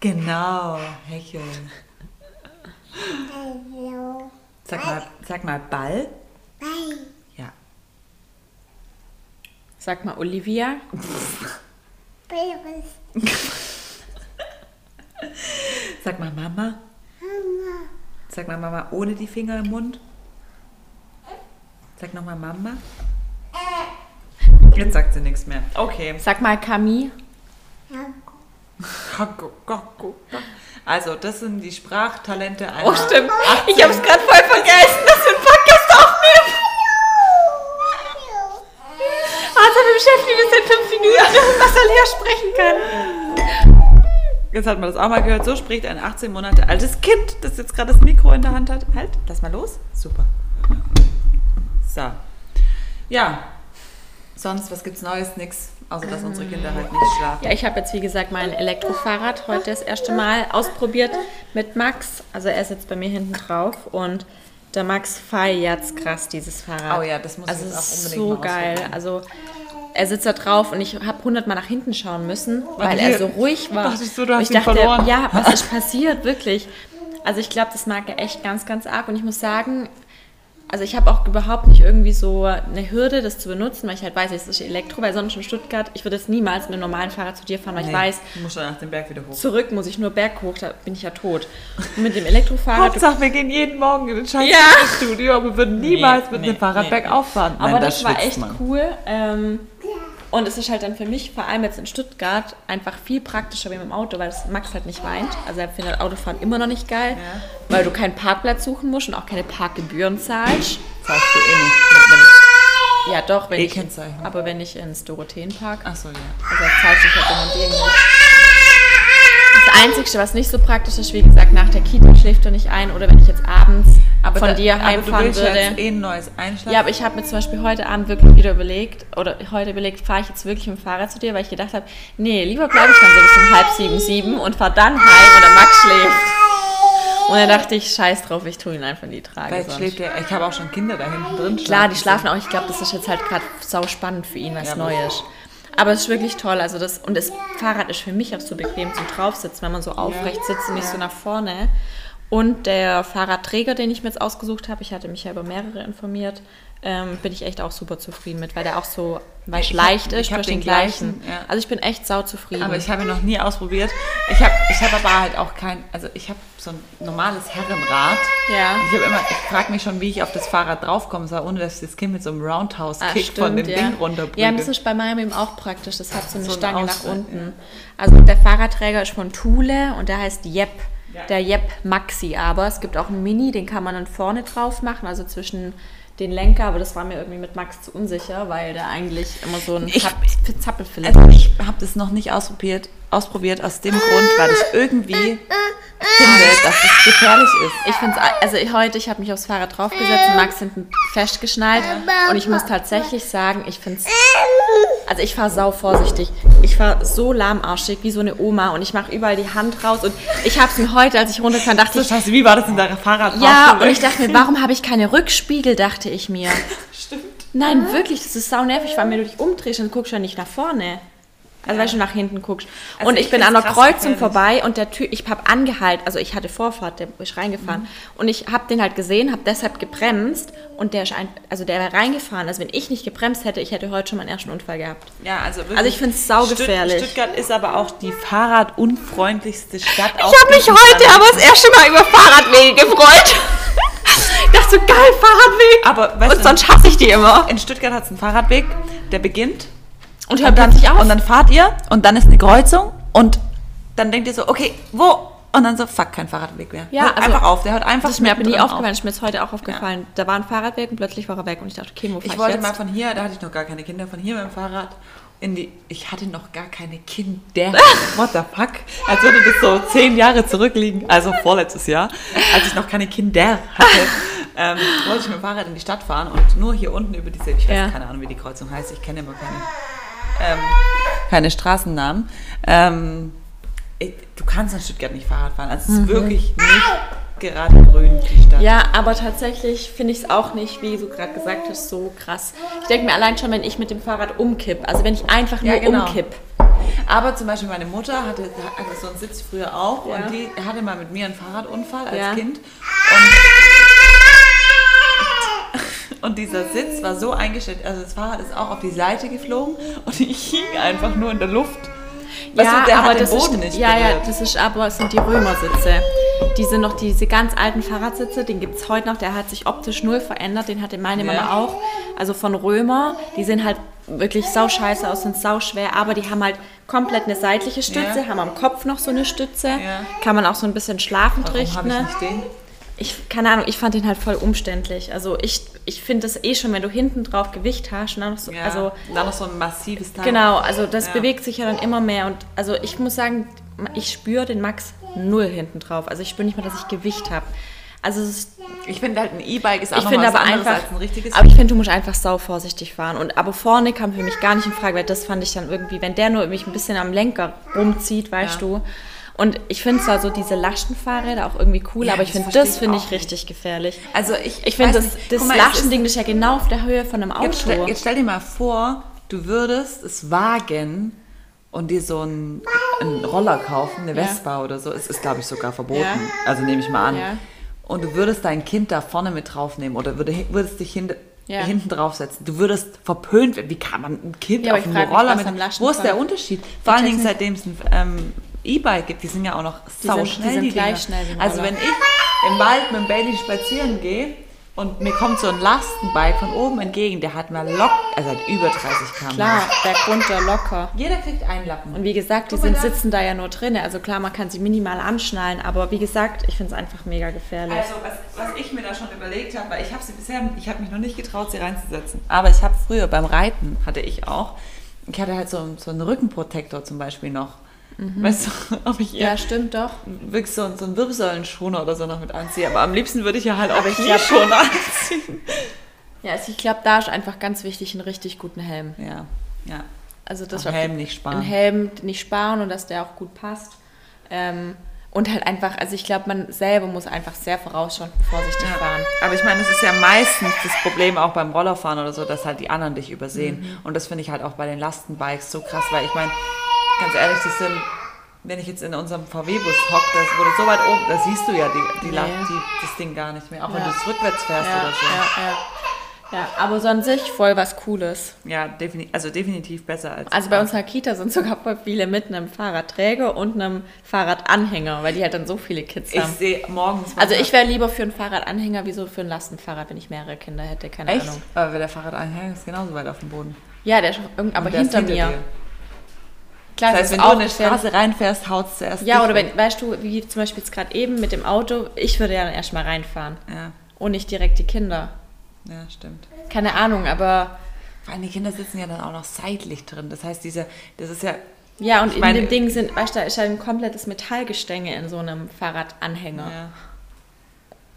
Speaker 1: Genau, hecheln.
Speaker 3: Hallo.
Speaker 1: Sag mal, sag mal Ball.
Speaker 3: Bye.
Speaker 1: Ja.
Speaker 2: Sag mal Olivia.
Speaker 3: Babys.
Speaker 1: Sag mal Mama.
Speaker 3: Mama.
Speaker 1: Sag mal Mama ohne die Finger im Mund. Sag nochmal Mama. Jetzt sagt sie nichts mehr. Okay.
Speaker 2: Sag mal Camille.
Speaker 3: Jago.
Speaker 1: Also, das sind die Sprachtalente einer.
Speaker 2: Oh, stimmt. Ich habe es gerade voll vergessen, dass wir einen Podcast aufnehmen. Also beschäftigt wir sind fünf Minuten, was er leer sprechen kann.
Speaker 1: Jetzt hat man das auch mal gehört. So spricht ein 18 Monate altes Kind, das jetzt gerade das Mikro in der Hand hat. Halt, lass mal los. Super. So. Ja. Sonst, was gibt's Neues? Nix. Außer, dass unsere Kinder halt nicht schlafen.
Speaker 2: Ja, ich habe jetzt wie gesagt mein Elektrofahrrad heute das erste Mal ausprobiert mit Max. Also er sitzt bei mir hinten drauf und der Max feiert krass dieses Fahrrad.
Speaker 1: Oh ja, das muss ich
Speaker 2: also
Speaker 1: jetzt
Speaker 2: es
Speaker 1: auch
Speaker 2: ist
Speaker 1: unbedingt
Speaker 2: so
Speaker 1: mal
Speaker 2: geil.
Speaker 1: ausprobieren.
Speaker 2: Also er sitzt da drauf und ich habe hundertmal nach hinten schauen müssen, weil
Speaker 1: hier-
Speaker 2: er so ruhig war.
Speaker 1: dachte ich so, du hast
Speaker 2: ich
Speaker 1: ihn
Speaker 2: dachte,
Speaker 1: verloren.
Speaker 2: ja, was ist passiert, wirklich? Also ich glaube, das mag er echt ganz, ganz arg und ich muss sagen, also ich habe auch überhaupt nicht irgendwie so eine Hürde, das zu benutzen, weil ich halt weiß, es ist Elektro, weil sonst in Stuttgart, ich würde jetzt niemals mit einem normalen Fahrrad zu dir fahren, weil ich
Speaker 1: Nee,
Speaker 2: weiß,
Speaker 1: Du musst dann nach dem Berg wieder hoch.
Speaker 2: zurück muss ich nur Berg hoch, da bin ich ja tot. Und mit dem Elektrofahrrad,
Speaker 1: Hauptsache, wir gehen jeden Morgen in das scheiß
Speaker 2: Ja.
Speaker 1: Studio, aber wir würden niemals
Speaker 2: Nee,
Speaker 1: mit
Speaker 2: nee,
Speaker 1: dem Fahrrad
Speaker 2: nee,
Speaker 1: bergauf fahren. Nein,
Speaker 2: aber
Speaker 1: da
Speaker 2: das war echt
Speaker 1: man.
Speaker 2: cool. Ähm, und es ist halt dann für mich, vor allem jetzt in Stuttgart, einfach viel praktischer wie mit dem Auto, weil das Max halt nicht weint. Also er findet Autofahren immer noch nicht geil,
Speaker 1: Ja.
Speaker 2: weil du keinen Parkplatz suchen musst und auch keine Parkgebühren zahlst.
Speaker 1: Zahlst du eh nicht. Einem
Speaker 2: Ja, doch, wenn ich,
Speaker 1: E-Kennzeichen.
Speaker 2: aber wenn ich ins Dorotheenpark,
Speaker 1: Achso, ja.
Speaker 2: also zahlst du halt immer nicht. Einzige, was nicht so praktisch ist, wie gesagt, nach der Kita schläft er nicht ein oder wenn ich jetzt abends von
Speaker 1: da-
Speaker 2: dir
Speaker 1: aber
Speaker 2: heimfahren würde.
Speaker 1: jetzt eh ein neues Einschlafen.
Speaker 2: Ja, aber ich habe mir zum Beispiel heute Abend wirklich wieder überlegt, oder heute überlegt, fahre ich jetzt wirklich mit dem Fahrrad zu dir, weil ich gedacht habe, nee, lieber bleibe ich dann so bis um halb sieben, sieben und fahre dann heim und der Max schläft. Und dann dachte ich, scheiß drauf, ich tue ihn einfach in die Trage.
Speaker 1: Vielleicht
Speaker 2: sonst.
Speaker 1: schläft er, ich habe auch schon Kinder da hinten drin.
Speaker 2: Klar, die schlafen auch. Ich glaube, das ist jetzt halt gerade sau spannend für ihn, was
Speaker 1: Ja,
Speaker 2: neu ist. Aber es ist wirklich toll. Also das, und das Fahrrad ist für mich auch so bequem zum Draufsitzen, wenn man so aufrecht sitzt und nicht so nach vorne. Und der Fahrradträger, den ich mir jetzt ausgesucht habe, ich hatte mich ja über mehrere informiert, ähm, bin ich echt auch super zufrieden mit, weil der auch so weißt,
Speaker 1: Ich hab-
Speaker 2: leicht ist.
Speaker 1: ich hab
Speaker 2: durch
Speaker 1: den
Speaker 2: gleichen.
Speaker 1: gleichen, ja.
Speaker 2: Also ich bin echt sau zufrieden.
Speaker 1: Aber ich habe ihn noch nie ausprobiert. Ich habe ich hab aber halt auch kein, also ich habe so ein normales Herrenrad.
Speaker 2: Ja.
Speaker 1: Und Ich habe immer, ich frage mich schon, wie ich auf das Fahrrad draufkommen soll, ohne dass ich das Kind mit so einem Roundhouse-Kick
Speaker 2: Ah,
Speaker 1: von dem
Speaker 2: ja.
Speaker 1: Ding runterbrüte.
Speaker 2: Ja, das ist bei meinem eben auch praktisch. Das hat so eine
Speaker 1: So
Speaker 2: Stange nach unten. Also der Fahrradträger ist von Thule und der heißt Der Jep Maxi aber. Es gibt auch einen Mini, den kann man dann vorne drauf machen, also zwischen den Lenker, aber das war mir irgendwie mit Max zu unsicher, weil der eigentlich immer so ein
Speaker 1: Ich-
Speaker 2: Zapp Zappelfilm
Speaker 1: Also ich habe das noch nicht ausprobiert, ausprobiert aus dem Grund, weil ich irgendwie finde, dass es gefährlich ist.
Speaker 2: Ich finde es, also ich, heute, ich habe mich aufs Fahrrad draufgesetzt und Max hinten festgeschnallt und ich muss tatsächlich sagen, ich finde es, also ich fahre sau vorsichtig. Ich fahre so lahmarschig wie so eine Oma und ich mache überall die Hand raus und ich habe es mir heute, als ich runterkam, dachte
Speaker 1: So
Speaker 2: ich,
Speaker 1: scheiße, wie war das in deiner Fahrrad?
Speaker 2: ja, und ich dachte mir, warum habe ich keine Rückspiegel, dachte ich mir.
Speaker 1: Stimmt.
Speaker 2: Nein, wirklich, das ist sau nervig, weil wenn du dich umdrehst, dann guckst du ja nicht nach vorne. Also weil du nach hinten guckst.
Speaker 1: Also
Speaker 2: und ich,
Speaker 1: ich
Speaker 2: bin an der Kreuzung
Speaker 1: gefährlich.
Speaker 2: vorbei und der Typ, ich habe angehalten, also ich hatte Vorfahrt, der ist reingefahren. Und ich habe den halt gesehen, habe deshalb gebremst und der ist ein, also der wäre reingefahren. Also wenn ich nicht gebremst hätte, ich hätte heute schon meinen ersten Unfall gehabt.
Speaker 1: Ja, also, wirklich,
Speaker 2: Also ich find's saugefährlich.
Speaker 1: Stutt- Stuttgart ist aber auch die fahrradunfreundlichste Stadt.
Speaker 2: Ich habe mich heute aber das erste Mal über Fahrradwege gefreut. ich dachte so, geil, Fahrradweg.
Speaker 1: Aber
Speaker 2: und sonst hasse ich die immer.
Speaker 1: In Stuttgart hat es einen Fahrradweg, der beginnt
Speaker 2: Und hört plötzlich auf.
Speaker 1: Und dann fahrt ihr und dann ist eine Kreuzung und dann denkt ihr so, okay, wo? Und dann so, fuck, kein Fahrradweg mehr.
Speaker 2: Ja,
Speaker 1: hört
Speaker 2: also-
Speaker 1: einfach auf. Der hört einfach
Speaker 2: Das ist mir aber nie aufgefallen, das ist mir jetzt heute auch aufgefallen. Da war ein Fahrradweg und plötzlich war er weg und ich dachte, okay, wo fahr
Speaker 1: Ich
Speaker 2: ich,
Speaker 1: wollte
Speaker 2: jetzt?
Speaker 1: mal von hier, da hatte ich noch gar keine Kinder, von hier mit dem Fahrrad in die. Ich hatte noch gar keine Kinder. What the fuck? Als würde das so zehn Jahre zurückliegen, also vorletztes Jahr, als ich noch keine Kinder hatte, ähm, wollte ich mit dem Fahrrad in die Stadt fahren und nur hier unten über diese, ich weiß
Speaker 2: Ja.
Speaker 1: keine Ahnung, wie die Kreuzung heißt, ich kenne immer keine, ähm, keine Straßennamen. Ähm, ich, du kannst in Stuttgart nicht Fahrrad fahren. Also es ist wirklich nicht gerade grün, die Stadt.
Speaker 2: Mhm. Ja, aber tatsächlich finde ich es auch nicht, wie du gerade gesagt hast, so krass. Ich denke mir allein schon, wenn ich mit dem Fahrrad umkipp, also wenn ich einfach nur
Speaker 1: Ja, genau.
Speaker 2: umkipp.
Speaker 1: Aber zum Beispiel meine Mutter hatte, hatte so einen Sitz früher auch
Speaker 2: Ja.
Speaker 1: und die hatte mal mit mir einen Fahrradunfall als
Speaker 2: Ja.
Speaker 1: Kind. Und, und dieser Sitz war so eingestellt, also das Fahrrad ist auch auf die Seite geflogen und ich hing einfach nur in der Luft. Weißt
Speaker 2: ja,
Speaker 1: du, der
Speaker 2: aber das
Speaker 1: Boden
Speaker 2: ist,
Speaker 1: nicht
Speaker 2: ja, ja,
Speaker 1: berührt.
Speaker 2: das ist aber es sind die Römersitze. Die sind noch diese ganz alten Fahrradsitze, den gibt es heute noch, der hat sich optisch null verändert, den hatte meine
Speaker 1: Ja.
Speaker 2: Mama auch. Also von Römer, die sehen halt wirklich sau scheiße aus, sind sau schwer, aber die haben halt komplett eine seitliche Stütze,
Speaker 1: Ja.
Speaker 2: haben am Kopf noch so eine Stütze,
Speaker 1: Ja.
Speaker 2: kann man auch so ein bisschen schlafend
Speaker 1: Warum
Speaker 2: richten.
Speaker 1: ich
Speaker 2: ne?
Speaker 1: nicht den?
Speaker 2: Ich, keine Ahnung, ich fand den halt voll umständlich. Also ich, ich finde das eh schon, wenn du hinten drauf Gewicht hast, und dann noch so,
Speaker 1: Ja,
Speaker 2: also
Speaker 1: dann noch so ein massives Teil.
Speaker 2: genau, also das
Speaker 1: Ja.
Speaker 2: bewegt sich ja dann immer mehr und also ich muss sagen, ich spüre den Max null hinten drauf. Also ich spüre nicht mal, dass ich Gewicht habe. Also ist,
Speaker 1: Ich finde halt ein E-Bike ist auch
Speaker 2: ich
Speaker 1: noch was
Speaker 2: aber einfach,
Speaker 1: als ein richtiges.
Speaker 2: aber ich finde, du musst einfach sau vorsichtig fahren. Und aber vorne kam für mich gar nicht in Frage, weil das fand ich dann irgendwie, wenn der nur mich ein bisschen am Lenker rumzieht, weißt
Speaker 1: Ja.
Speaker 2: du. Und ich finde zwar so diese Lastenfahrräder auch irgendwie cool,
Speaker 1: Ja,
Speaker 2: aber ich
Speaker 1: das
Speaker 2: finde das
Speaker 1: ich
Speaker 2: finde ich
Speaker 1: nicht.
Speaker 2: richtig gefährlich.
Speaker 1: also ich,
Speaker 2: Ich finde, das, das
Speaker 1: mal, es ist-
Speaker 2: ja genau auf der Höhe von einem Auto.
Speaker 1: Jetzt stell, jetzt stell dir mal vor, du würdest es wagen und dir so einen, einen Roller kaufen, eine
Speaker 2: Ja.
Speaker 1: Vespa oder so. Es ist, glaube ich, sogar verboten.
Speaker 2: Ja.
Speaker 1: Also nehme ich mal an.
Speaker 2: Ja.
Speaker 1: Und du würdest dein Kind da vorne mit draufnehmen oder würde, würdest dich hin,
Speaker 2: Ja.
Speaker 1: hinten draufsetzen. Du würdest verpöhnt werden. Wie kann man ein Kind
Speaker 2: Ja,
Speaker 1: auf
Speaker 2: ich
Speaker 1: einem Roller mit... Wo ist der Unterschied? Vor allen Dingen, seitdem es ein ähm, E-Bike gibt, die sind ja auch noch sau
Speaker 2: sind-
Speaker 1: schnell.
Speaker 2: die sind
Speaker 1: die
Speaker 2: gleich schnell wie ein
Speaker 1: Also wenn ich im Wald mit dem Bailey spazieren gehe und mir kommt so ein Lastenbike von oben entgegen, der hat mal lock, also hat über 30 km.
Speaker 2: Klar, da locker.
Speaker 1: Jeder kriegt einen Lappen.
Speaker 2: Und wie gesagt, die sind,
Speaker 1: da.
Speaker 2: sitzen da ja nur drin. Also klar, man kann sie minimal anschnallen, aber wie gesagt, ich finde es einfach mega gefährlich.
Speaker 1: Also was, was ich mir da schon überlegt habe, weil ich habe sie bisher, ich habe mich noch nicht getraut, sie reinzusetzen. Aber ich habe früher beim Reiten, hatte ich auch, ich hatte halt so, so einen Rückenprotektor zum Beispiel noch Weißt du, ob ich
Speaker 2: Ja, stimmt doch.
Speaker 1: wirklich so, so einen Wirbelsäulenschoner oder so noch mit anziehe. Aber am liebsten würde ich ja halt auch
Speaker 2: ich
Speaker 1: Knieschoner anziehen.
Speaker 2: Ja, also ich glaube, da ist einfach ganz wichtig, einen richtig guten Helm.
Speaker 1: Ja, ja.
Speaker 2: Also das
Speaker 1: Am Helm nicht sparen.
Speaker 2: Einen Helm nicht sparen und dass der auch gut passt. Ähm, und halt einfach, also ich glaube, man selber muss einfach sehr vorausschauend vorsichtig
Speaker 1: Ja.
Speaker 2: fahren.
Speaker 1: Aber ich meine, es ist ja meistens das Problem auch beim Rollerfahren oder so, dass halt die anderen dich übersehen.
Speaker 2: Mhm.
Speaker 1: Und das finde ich halt auch bei den Lastenbikes so krass, weil ich meine, ganz ehrlich, die sind, wenn ich jetzt in unserem VW-Bus hocke, das wurde so weit oben, da siehst du ja die, die,
Speaker 2: Nee.
Speaker 1: die, das Ding gar nicht mehr, auch wenn
Speaker 2: Ja.
Speaker 1: du es rückwärts fährst
Speaker 2: Ja,
Speaker 1: oder so.
Speaker 2: ja, ja. aber so an sich voll was Cooles.
Speaker 1: Ja, defini also definitiv besser als.
Speaker 2: Also bei unserer Kita sind sogar voll viele mit einem Fahrradträger und einem Fahrradanhänger, weil die halt dann so viele Kids
Speaker 1: Ich
Speaker 2: haben.
Speaker 1: sehe morgens.
Speaker 2: Also ich wäre lieber für einen Fahrradanhänger wie so für ein Lastenfahrrad, wenn ich mehrere Kinder hätte, keine
Speaker 1: Echt?
Speaker 2: Ahnung.
Speaker 1: Aber der Fahrradanhänger ist genauso weit auf dem Boden.
Speaker 2: Ja, der ist irgend, aber hinter mir.
Speaker 1: dir.
Speaker 2: Klar,
Speaker 1: Das heißt, wenn du
Speaker 2: auch
Speaker 1: eine. Straße reinfährst, haut es zuerst.
Speaker 2: Ja, oder wenn, weißt du, wie zum Beispiel jetzt gerade eben mit dem Auto, ich würde ja dann erstmal reinfahren
Speaker 1: Ja,
Speaker 2: und nicht direkt die Kinder.
Speaker 1: ja, stimmt.
Speaker 2: Keine Ahnung, aber
Speaker 1: Vor allem die Kinder sitzen ja dann auch noch seitlich drin. Das heißt, diese, das ist ja.
Speaker 2: ja, und in
Speaker 1: meine-
Speaker 2: dem Ding sind, weißt du, da ist ja ein komplettes Metallgestänge in so einem Fahrradanhänger.
Speaker 1: ja.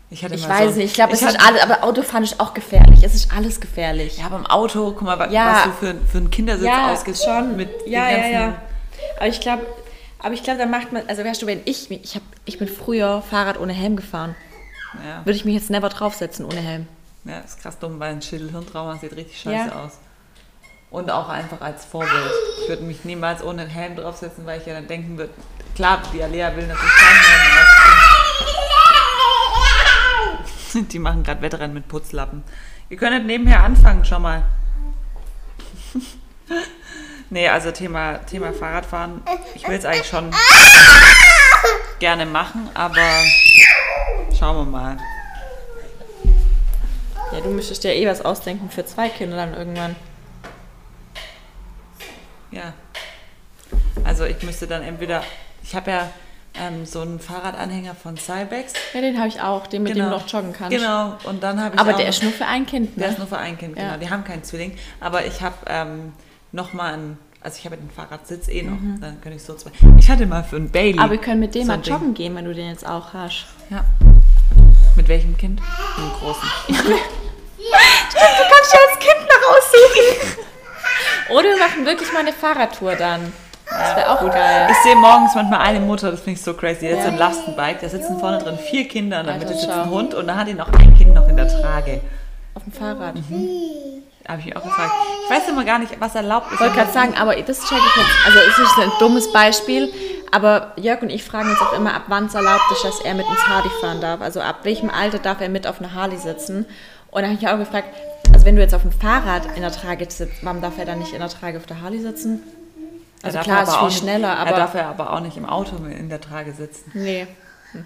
Speaker 1: Ich,
Speaker 2: Ich weiß
Speaker 1: so,
Speaker 2: nicht, ich glaube, es ist alles, aber Autofahren ist auch gefährlich. Es ist alles gefährlich.
Speaker 1: Ja, beim Auto, guck mal, wa-
Speaker 2: Ja.
Speaker 1: was du für, für einen Kindersitz ausgibst. Mit
Speaker 2: ja,
Speaker 1: den
Speaker 2: ja,
Speaker 1: ganzen,
Speaker 2: ja. Aber ich glaube, aber ich glaube, da macht man, also weißt du, wenn ich, ich, hab, ich bin früher Fahrrad ohne Helm gefahren,
Speaker 1: Ja,
Speaker 2: würde ich mich jetzt never draufsetzen ohne Helm.
Speaker 1: ja, ist krass dumm, weil ein Schädelhirntrauma sieht richtig scheiße
Speaker 2: Ja.
Speaker 1: aus. Und auch einfach als Vorbild. Ich würde mich niemals ohne einen Helm draufsetzen, weil ich ja dann denken würde, klar, die Alea will natürlich keinen Helm aufziehen. Die machen gerade Wettrennen mit Putzlappen. Ihr könntet nebenher anfangen, schon mal. nee, also Thema, Thema Fahrradfahren. Ich will es eigentlich schon gerne machen, aber schauen wir mal.
Speaker 2: Ja, du müsstest dir eh was ausdenken für zwei Kinder dann irgendwann.
Speaker 1: Ja. Also ich müsste dann entweder, ich habe ja ähm, so einen Fahrradanhänger von Cybex.
Speaker 2: Ja, den habe ich auch, den mit dem du noch joggen kannst.
Speaker 1: Genau, und dann habe ich
Speaker 2: Aber
Speaker 1: auch
Speaker 2: der ist nur für ein Kind,
Speaker 1: Der
Speaker 2: ne?
Speaker 1: ist nur für ein Kind,
Speaker 2: Ja.
Speaker 1: genau. Die haben keinen Zwilling. Aber ich habe ähm, nochmal einen, also ich habe den Fahrradsitz eh noch, dann könnte ich so zwei. Ich hatte mal für einen Bailey.
Speaker 2: Mhm. Aber wir können mit dem
Speaker 1: so
Speaker 2: mal
Speaker 1: ein Ding.
Speaker 2: joggen gehen, wenn du den jetzt auch hast.
Speaker 1: Ja. Mit welchem Kind? Mit dem großen.
Speaker 2: Du kannst dir als Kind noch aussuchen. Oder wir machen wirklich mal eine Fahrradtour dann. Das wäre auch geil.
Speaker 1: Ich sehe morgens manchmal eine Mutter, das finde ich so crazy. Jetzt
Speaker 2: Ja.
Speaker 1: so ein Lastenbike, da sitzen vorne drin vier Kinder damit
Speaker 2: Alter,
Speaker 1: sitzt ein Hund und da hat die noch ein Kind noch in der Trage.
Speaker 2: Auf dem Fahrrad.
Speaker 1: Habe ich mich auch gefragt. Ich weiß immer gar nicht, was erlaubt ist.
Speaker 2: Ich wollte gerade sagen, aber das check ich jetzt. Also es ist ein dummes Beispiel, aber Jörg und ich fragen uns auch immer, ab wann es erlaubt ist, dass er mit ins Harley fahren darf. Also ab welchem Alter darf er mit auf einer Harley sitzen? Und dann habe ich auch gefragt, also wenn du jetzt auf dem Fahrrad in der Trage sitzt, warum darf er dann nicht in der Trage auf der Harley sitzen?
Speaker 1: Er
Speaker 2: Also klar, ist viel
Speaker 1: nicht-
Speaker 2: schneller, aber
Speaker 1: Er darf ja aber auch nicht im Auto in der Trage sitzen.
Speaker 2: nee.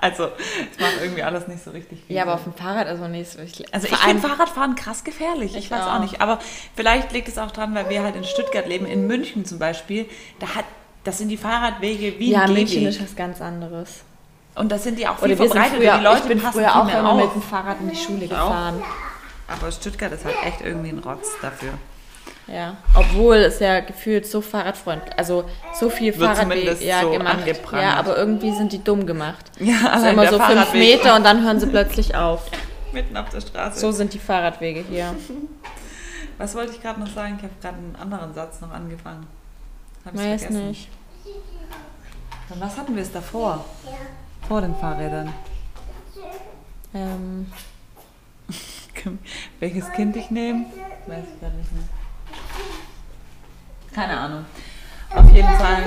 Speaker 1: Also, es macht irgendwie alles nicht so richtig viel
Speaker 2: Ja, aber auf dem Fahrrad also nicht so. Ich,
Speaker 1: Also ich finde Fahrradfahren krass gefährlich. Ich,
Speaker 2: Ich
Speaker 1: weiß auch.
Speaker 2: auch.
Speaker 1: nicht. Aber vielleicht liegt es auch dran, weil wir halt in Stuttgart leben. In München zum Beispiel, da hat, das sind die Fahrradwege wie
Speaker 2: ja,
Speaker 1: ein
Speaker 2: München ist was ganz anderes.
Speaker 1: Und das sind die auch viel
Speaker 2: Oder wir
Speaker 1: verbreitet.
Speaker 2: früher,
Speaker 1: die Leute
Speaker 2: ich bin
Speaker 1: passen
Speaker 2: früher auch immer mit dem Fahrrad in die Schule
Speaker 1: Ich auch.
Speaker 2: gefahren.
Speaker 1: Aber Stuttgart ist halt echt irgendwie ein Rotz dafür.
Speaker 2: Ja, obwohl es ja gefühlt so fahrradfreundlich, also so viel
Speaker 1: zumindest
Speaker 2: ja,
Speaker 1: so
Speaker 2: gemacht.
Speaker 1: angeprangert.
Speaker 2: Ja, aber irgendwie sind die dumm gemacht.
Speaker 1: Ja, allein
Speaker 2: immer so fünf
Speaker 1: Fahrradweg
Speaker 2: Meter und dann hören sie plötzlich auf.
Speaker 1: Mitten auf der Straße.
Speaker 2: So sind die Fahrradwege hier.
Speaker 1: Was wollte ich gerade noch sagen? Ich habe gerade einen anderen Satz noch angefangen. Hab ich's
Speaker 2: Weiß
Speaker 1: vergessen.
Speaker 2: nicht.
Speaker 1: Und was hatten wir es davor? Vor den Fahrrädern.
Speaker 2: Ähm,
Speaker 1: Welches Kind ich nehme? Weiß ich gerade nicht mehr. Keine Ahnung. Auf jeden Fall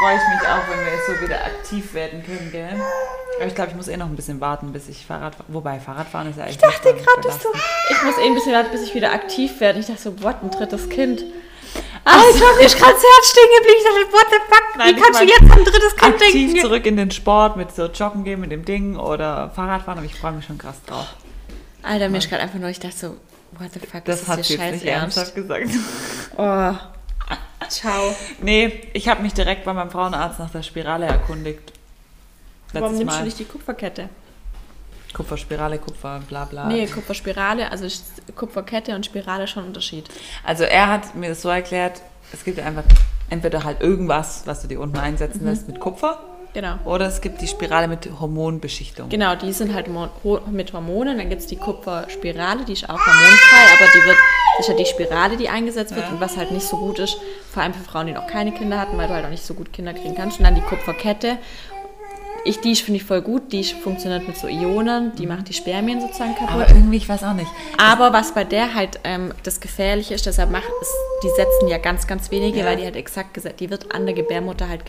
Speaker 1: freue ich mich auch, wenn wir jetzt so wieder aktiv werden können, gell? Aber ich glaube, ich muss eh noch ein bisschen warten, bis ich Fahrrad Wobei, Fahrradfahren ist ja echt. Ich dachte gerade,
Speaker 2: dass du. Ich muss eh ein bisschen warten, bis ich wieder aktiv werde. Ich dachte so, what, ein drittes Kind. Alter, mir ist gerade das Herz stehen geblieben. Ich dachte, what the fuck,
Speaker 1: Nein,
Speaker 2: wie
Speaker 1: ich
Speaker 2: kannst du jetzt an ein drittes Kind
Speaker 1: Aktiv
Speaker 2: denken?
Speaker 1: zurück in den Sport mit so Joggen gehen mit dem Ding oder Fahrradfahren, aber ich freue mich schon krass drauf.
Speaker 2: Alter, mir ist gerade einfach nur, ich dachte so, what the fuck,
Speaker 1: Das
Speaker 2: ist
Speaker 1: hat sie jetzt nicht
Speaker 2: ernst.
Speaker 1: ernsthaft gesagt.
Speaker 2: Oh. Ciao.
Speaker 1: Nee, ich habe mich direkt bei meinem Frauenarzt nach der Spirale erkundigt.
Speaker 2: Warum
Speaker 1: Letztes
Speaker 2: nimmst du
Speaker 1: Mal.
Speaker 2: nicht die Kupferkette?
Speaker 1: Kupferspirale, Kupfer, bla bla.
Speaker 2: Nee, Kupferspirale, also Kupferkette und Spirale schon Unterschied.
Speaker 1: Also er hat mir das so erklärt, es gibt einfach entweder halt irgendwas, was du dir unten einsetzen lässt mit Kupfer,
Speaker 2: Genau.
Speaker 1: oder es gibt die Spirale mit Hormonbeschichtung.
Speaker 2: Genau, die sind halt mit Hormonen. Dann gibt es die Kupferspirale, die ist auch hormonfrei, aber die wird, das ist ja die Spirale, die eingesetzt wird und was halt nicht so gut ist, vor allem für Frauen, die noch keine Kinder hatten, weil du halt auch nicht so gut Kinder kriegen kannst. Und dann die Kupferkette. Ich, die finde ich voll gut, die funktioniert mit so Ionen, die macht die Spermien sozusagen kaputt.
Speaker 1: Aber irgendwie, ich weiß auch nicht.
Speaker 2: Aber was bei der halt ähm, das Gefährliche ist, deshalb macht es, die setzen ja ganz, ganz wenige,
Speaker 1: Ja.
Speaker 2: weil die halt exakt gesagt, die wird an der Gebärmutter halt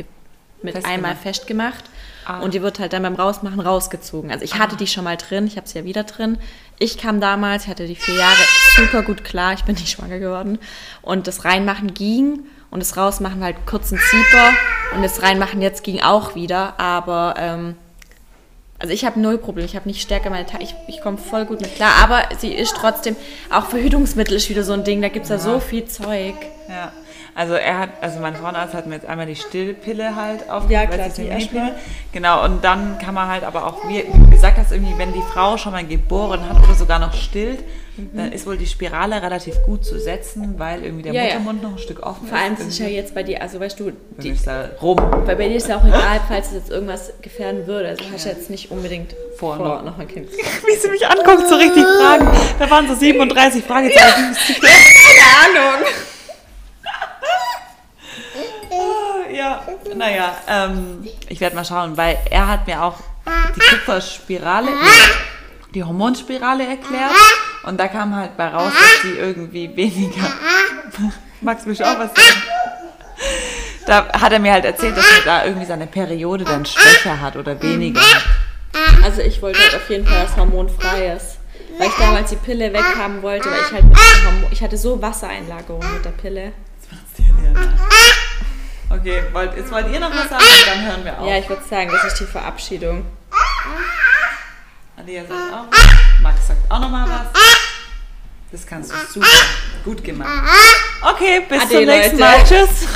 Speaker 2: mit
Speaker 1: Festgemacht.
Speaker 2: einmal festgemacht
Speaker 1: Ah.
Speaker 2: und die wird halt dann beim Rausmachen rausgezogen. Also ich hatte die schon mal drin, ich habe sie ja wieder drin. Ich kam damals, ich hatte die vier Jahre super gut klar, ich bin nicht schwanger geworden und das Reinmachen ging und das Rausmachen war halt kurz ein Zieper und das Reinmachen jetzt ging auch wieder, aber ähm, also ich habe null Problem, ich habe nicht stärker meine Tage, ich, ich komme voll gut mit klar, aber sie ist trotzdem, auch Verhütungsmittel ist wieder so ein Ding, da gibt es ja so viel Zeug.
Speaker 1: Ja. Also er hat, also mein Frauenarzt hat mir jetzt einmal die Stillpille halt auf
Speaker 2: Ja, klar, die erstmal.
Speaker 1: Genau, und dann kann man halt aber auch, wie du gesagt hast, irgendwie, wenn die Frau schon mal geboren hat oder sogar noch stillt, dann ist wohl die Spirale relativ gut zu setzen, weil irgendwie der
Speaker 2: Ja, ja.
Speaker 1: Muttermund noch ein Stück offen
Speaker 2: Vor allem
Speaker 1: ist.
Speaker 2: das ist ja jetzt bei dir, also weißt du,
Speaker 1: die ist da rum.
Speaker 2: weil bei dir ist ja auch egal, falls es jetzt irgendwas gefährden würde. Also hast du jetzt nicht unbedingt
Speaker 1: Vor-
Speaker 2: vor,
Speaker 1: noch.
Speaker 2: noch ein Kind.
Speaker 1: Wie sie mich anguckt, so richtig Fragen. Da waren so 37 Fragezeichen.
Speaker 2: Keine Ahnung.
Speaker 1: Ja, naja, ähm, ich werde mal schauen, weil er hat mir auch die Kupferspirale, die, die Hormonspirale erklärt. Und da kam halt bei raus, dass sie irgendwie weniger. Max, willst du auch was sagen? Da hat er mir halt erzählt, dass er da irgendwie seine Periode dann schwächer hat oder weniger.
Speaker 2: Also ich wollte halt auf jeden Fall was hormonfreies. Weil ich damals die Pille weghaben wollte, weil ich halt mit dem Hormon, ich hatte so Wassereinlagerung mit der Pille.
Speaker 1: Okay, wollt, jetzt wollt ihr noch was sagen und dann hören wir auf.
Speaker 2: Ja, ich würde sagen, das ist die Verabschiedung.
Speaker 1: Adia sagt auch was. Max sagt auch nochmal was. Das kannst du super. Gut gemacht. Okay, bis
Speaker 2: Ade,
Speaker 1: zum nächsten
Speaker 2: Leute.
Speaker 1: Mal. Tschüss.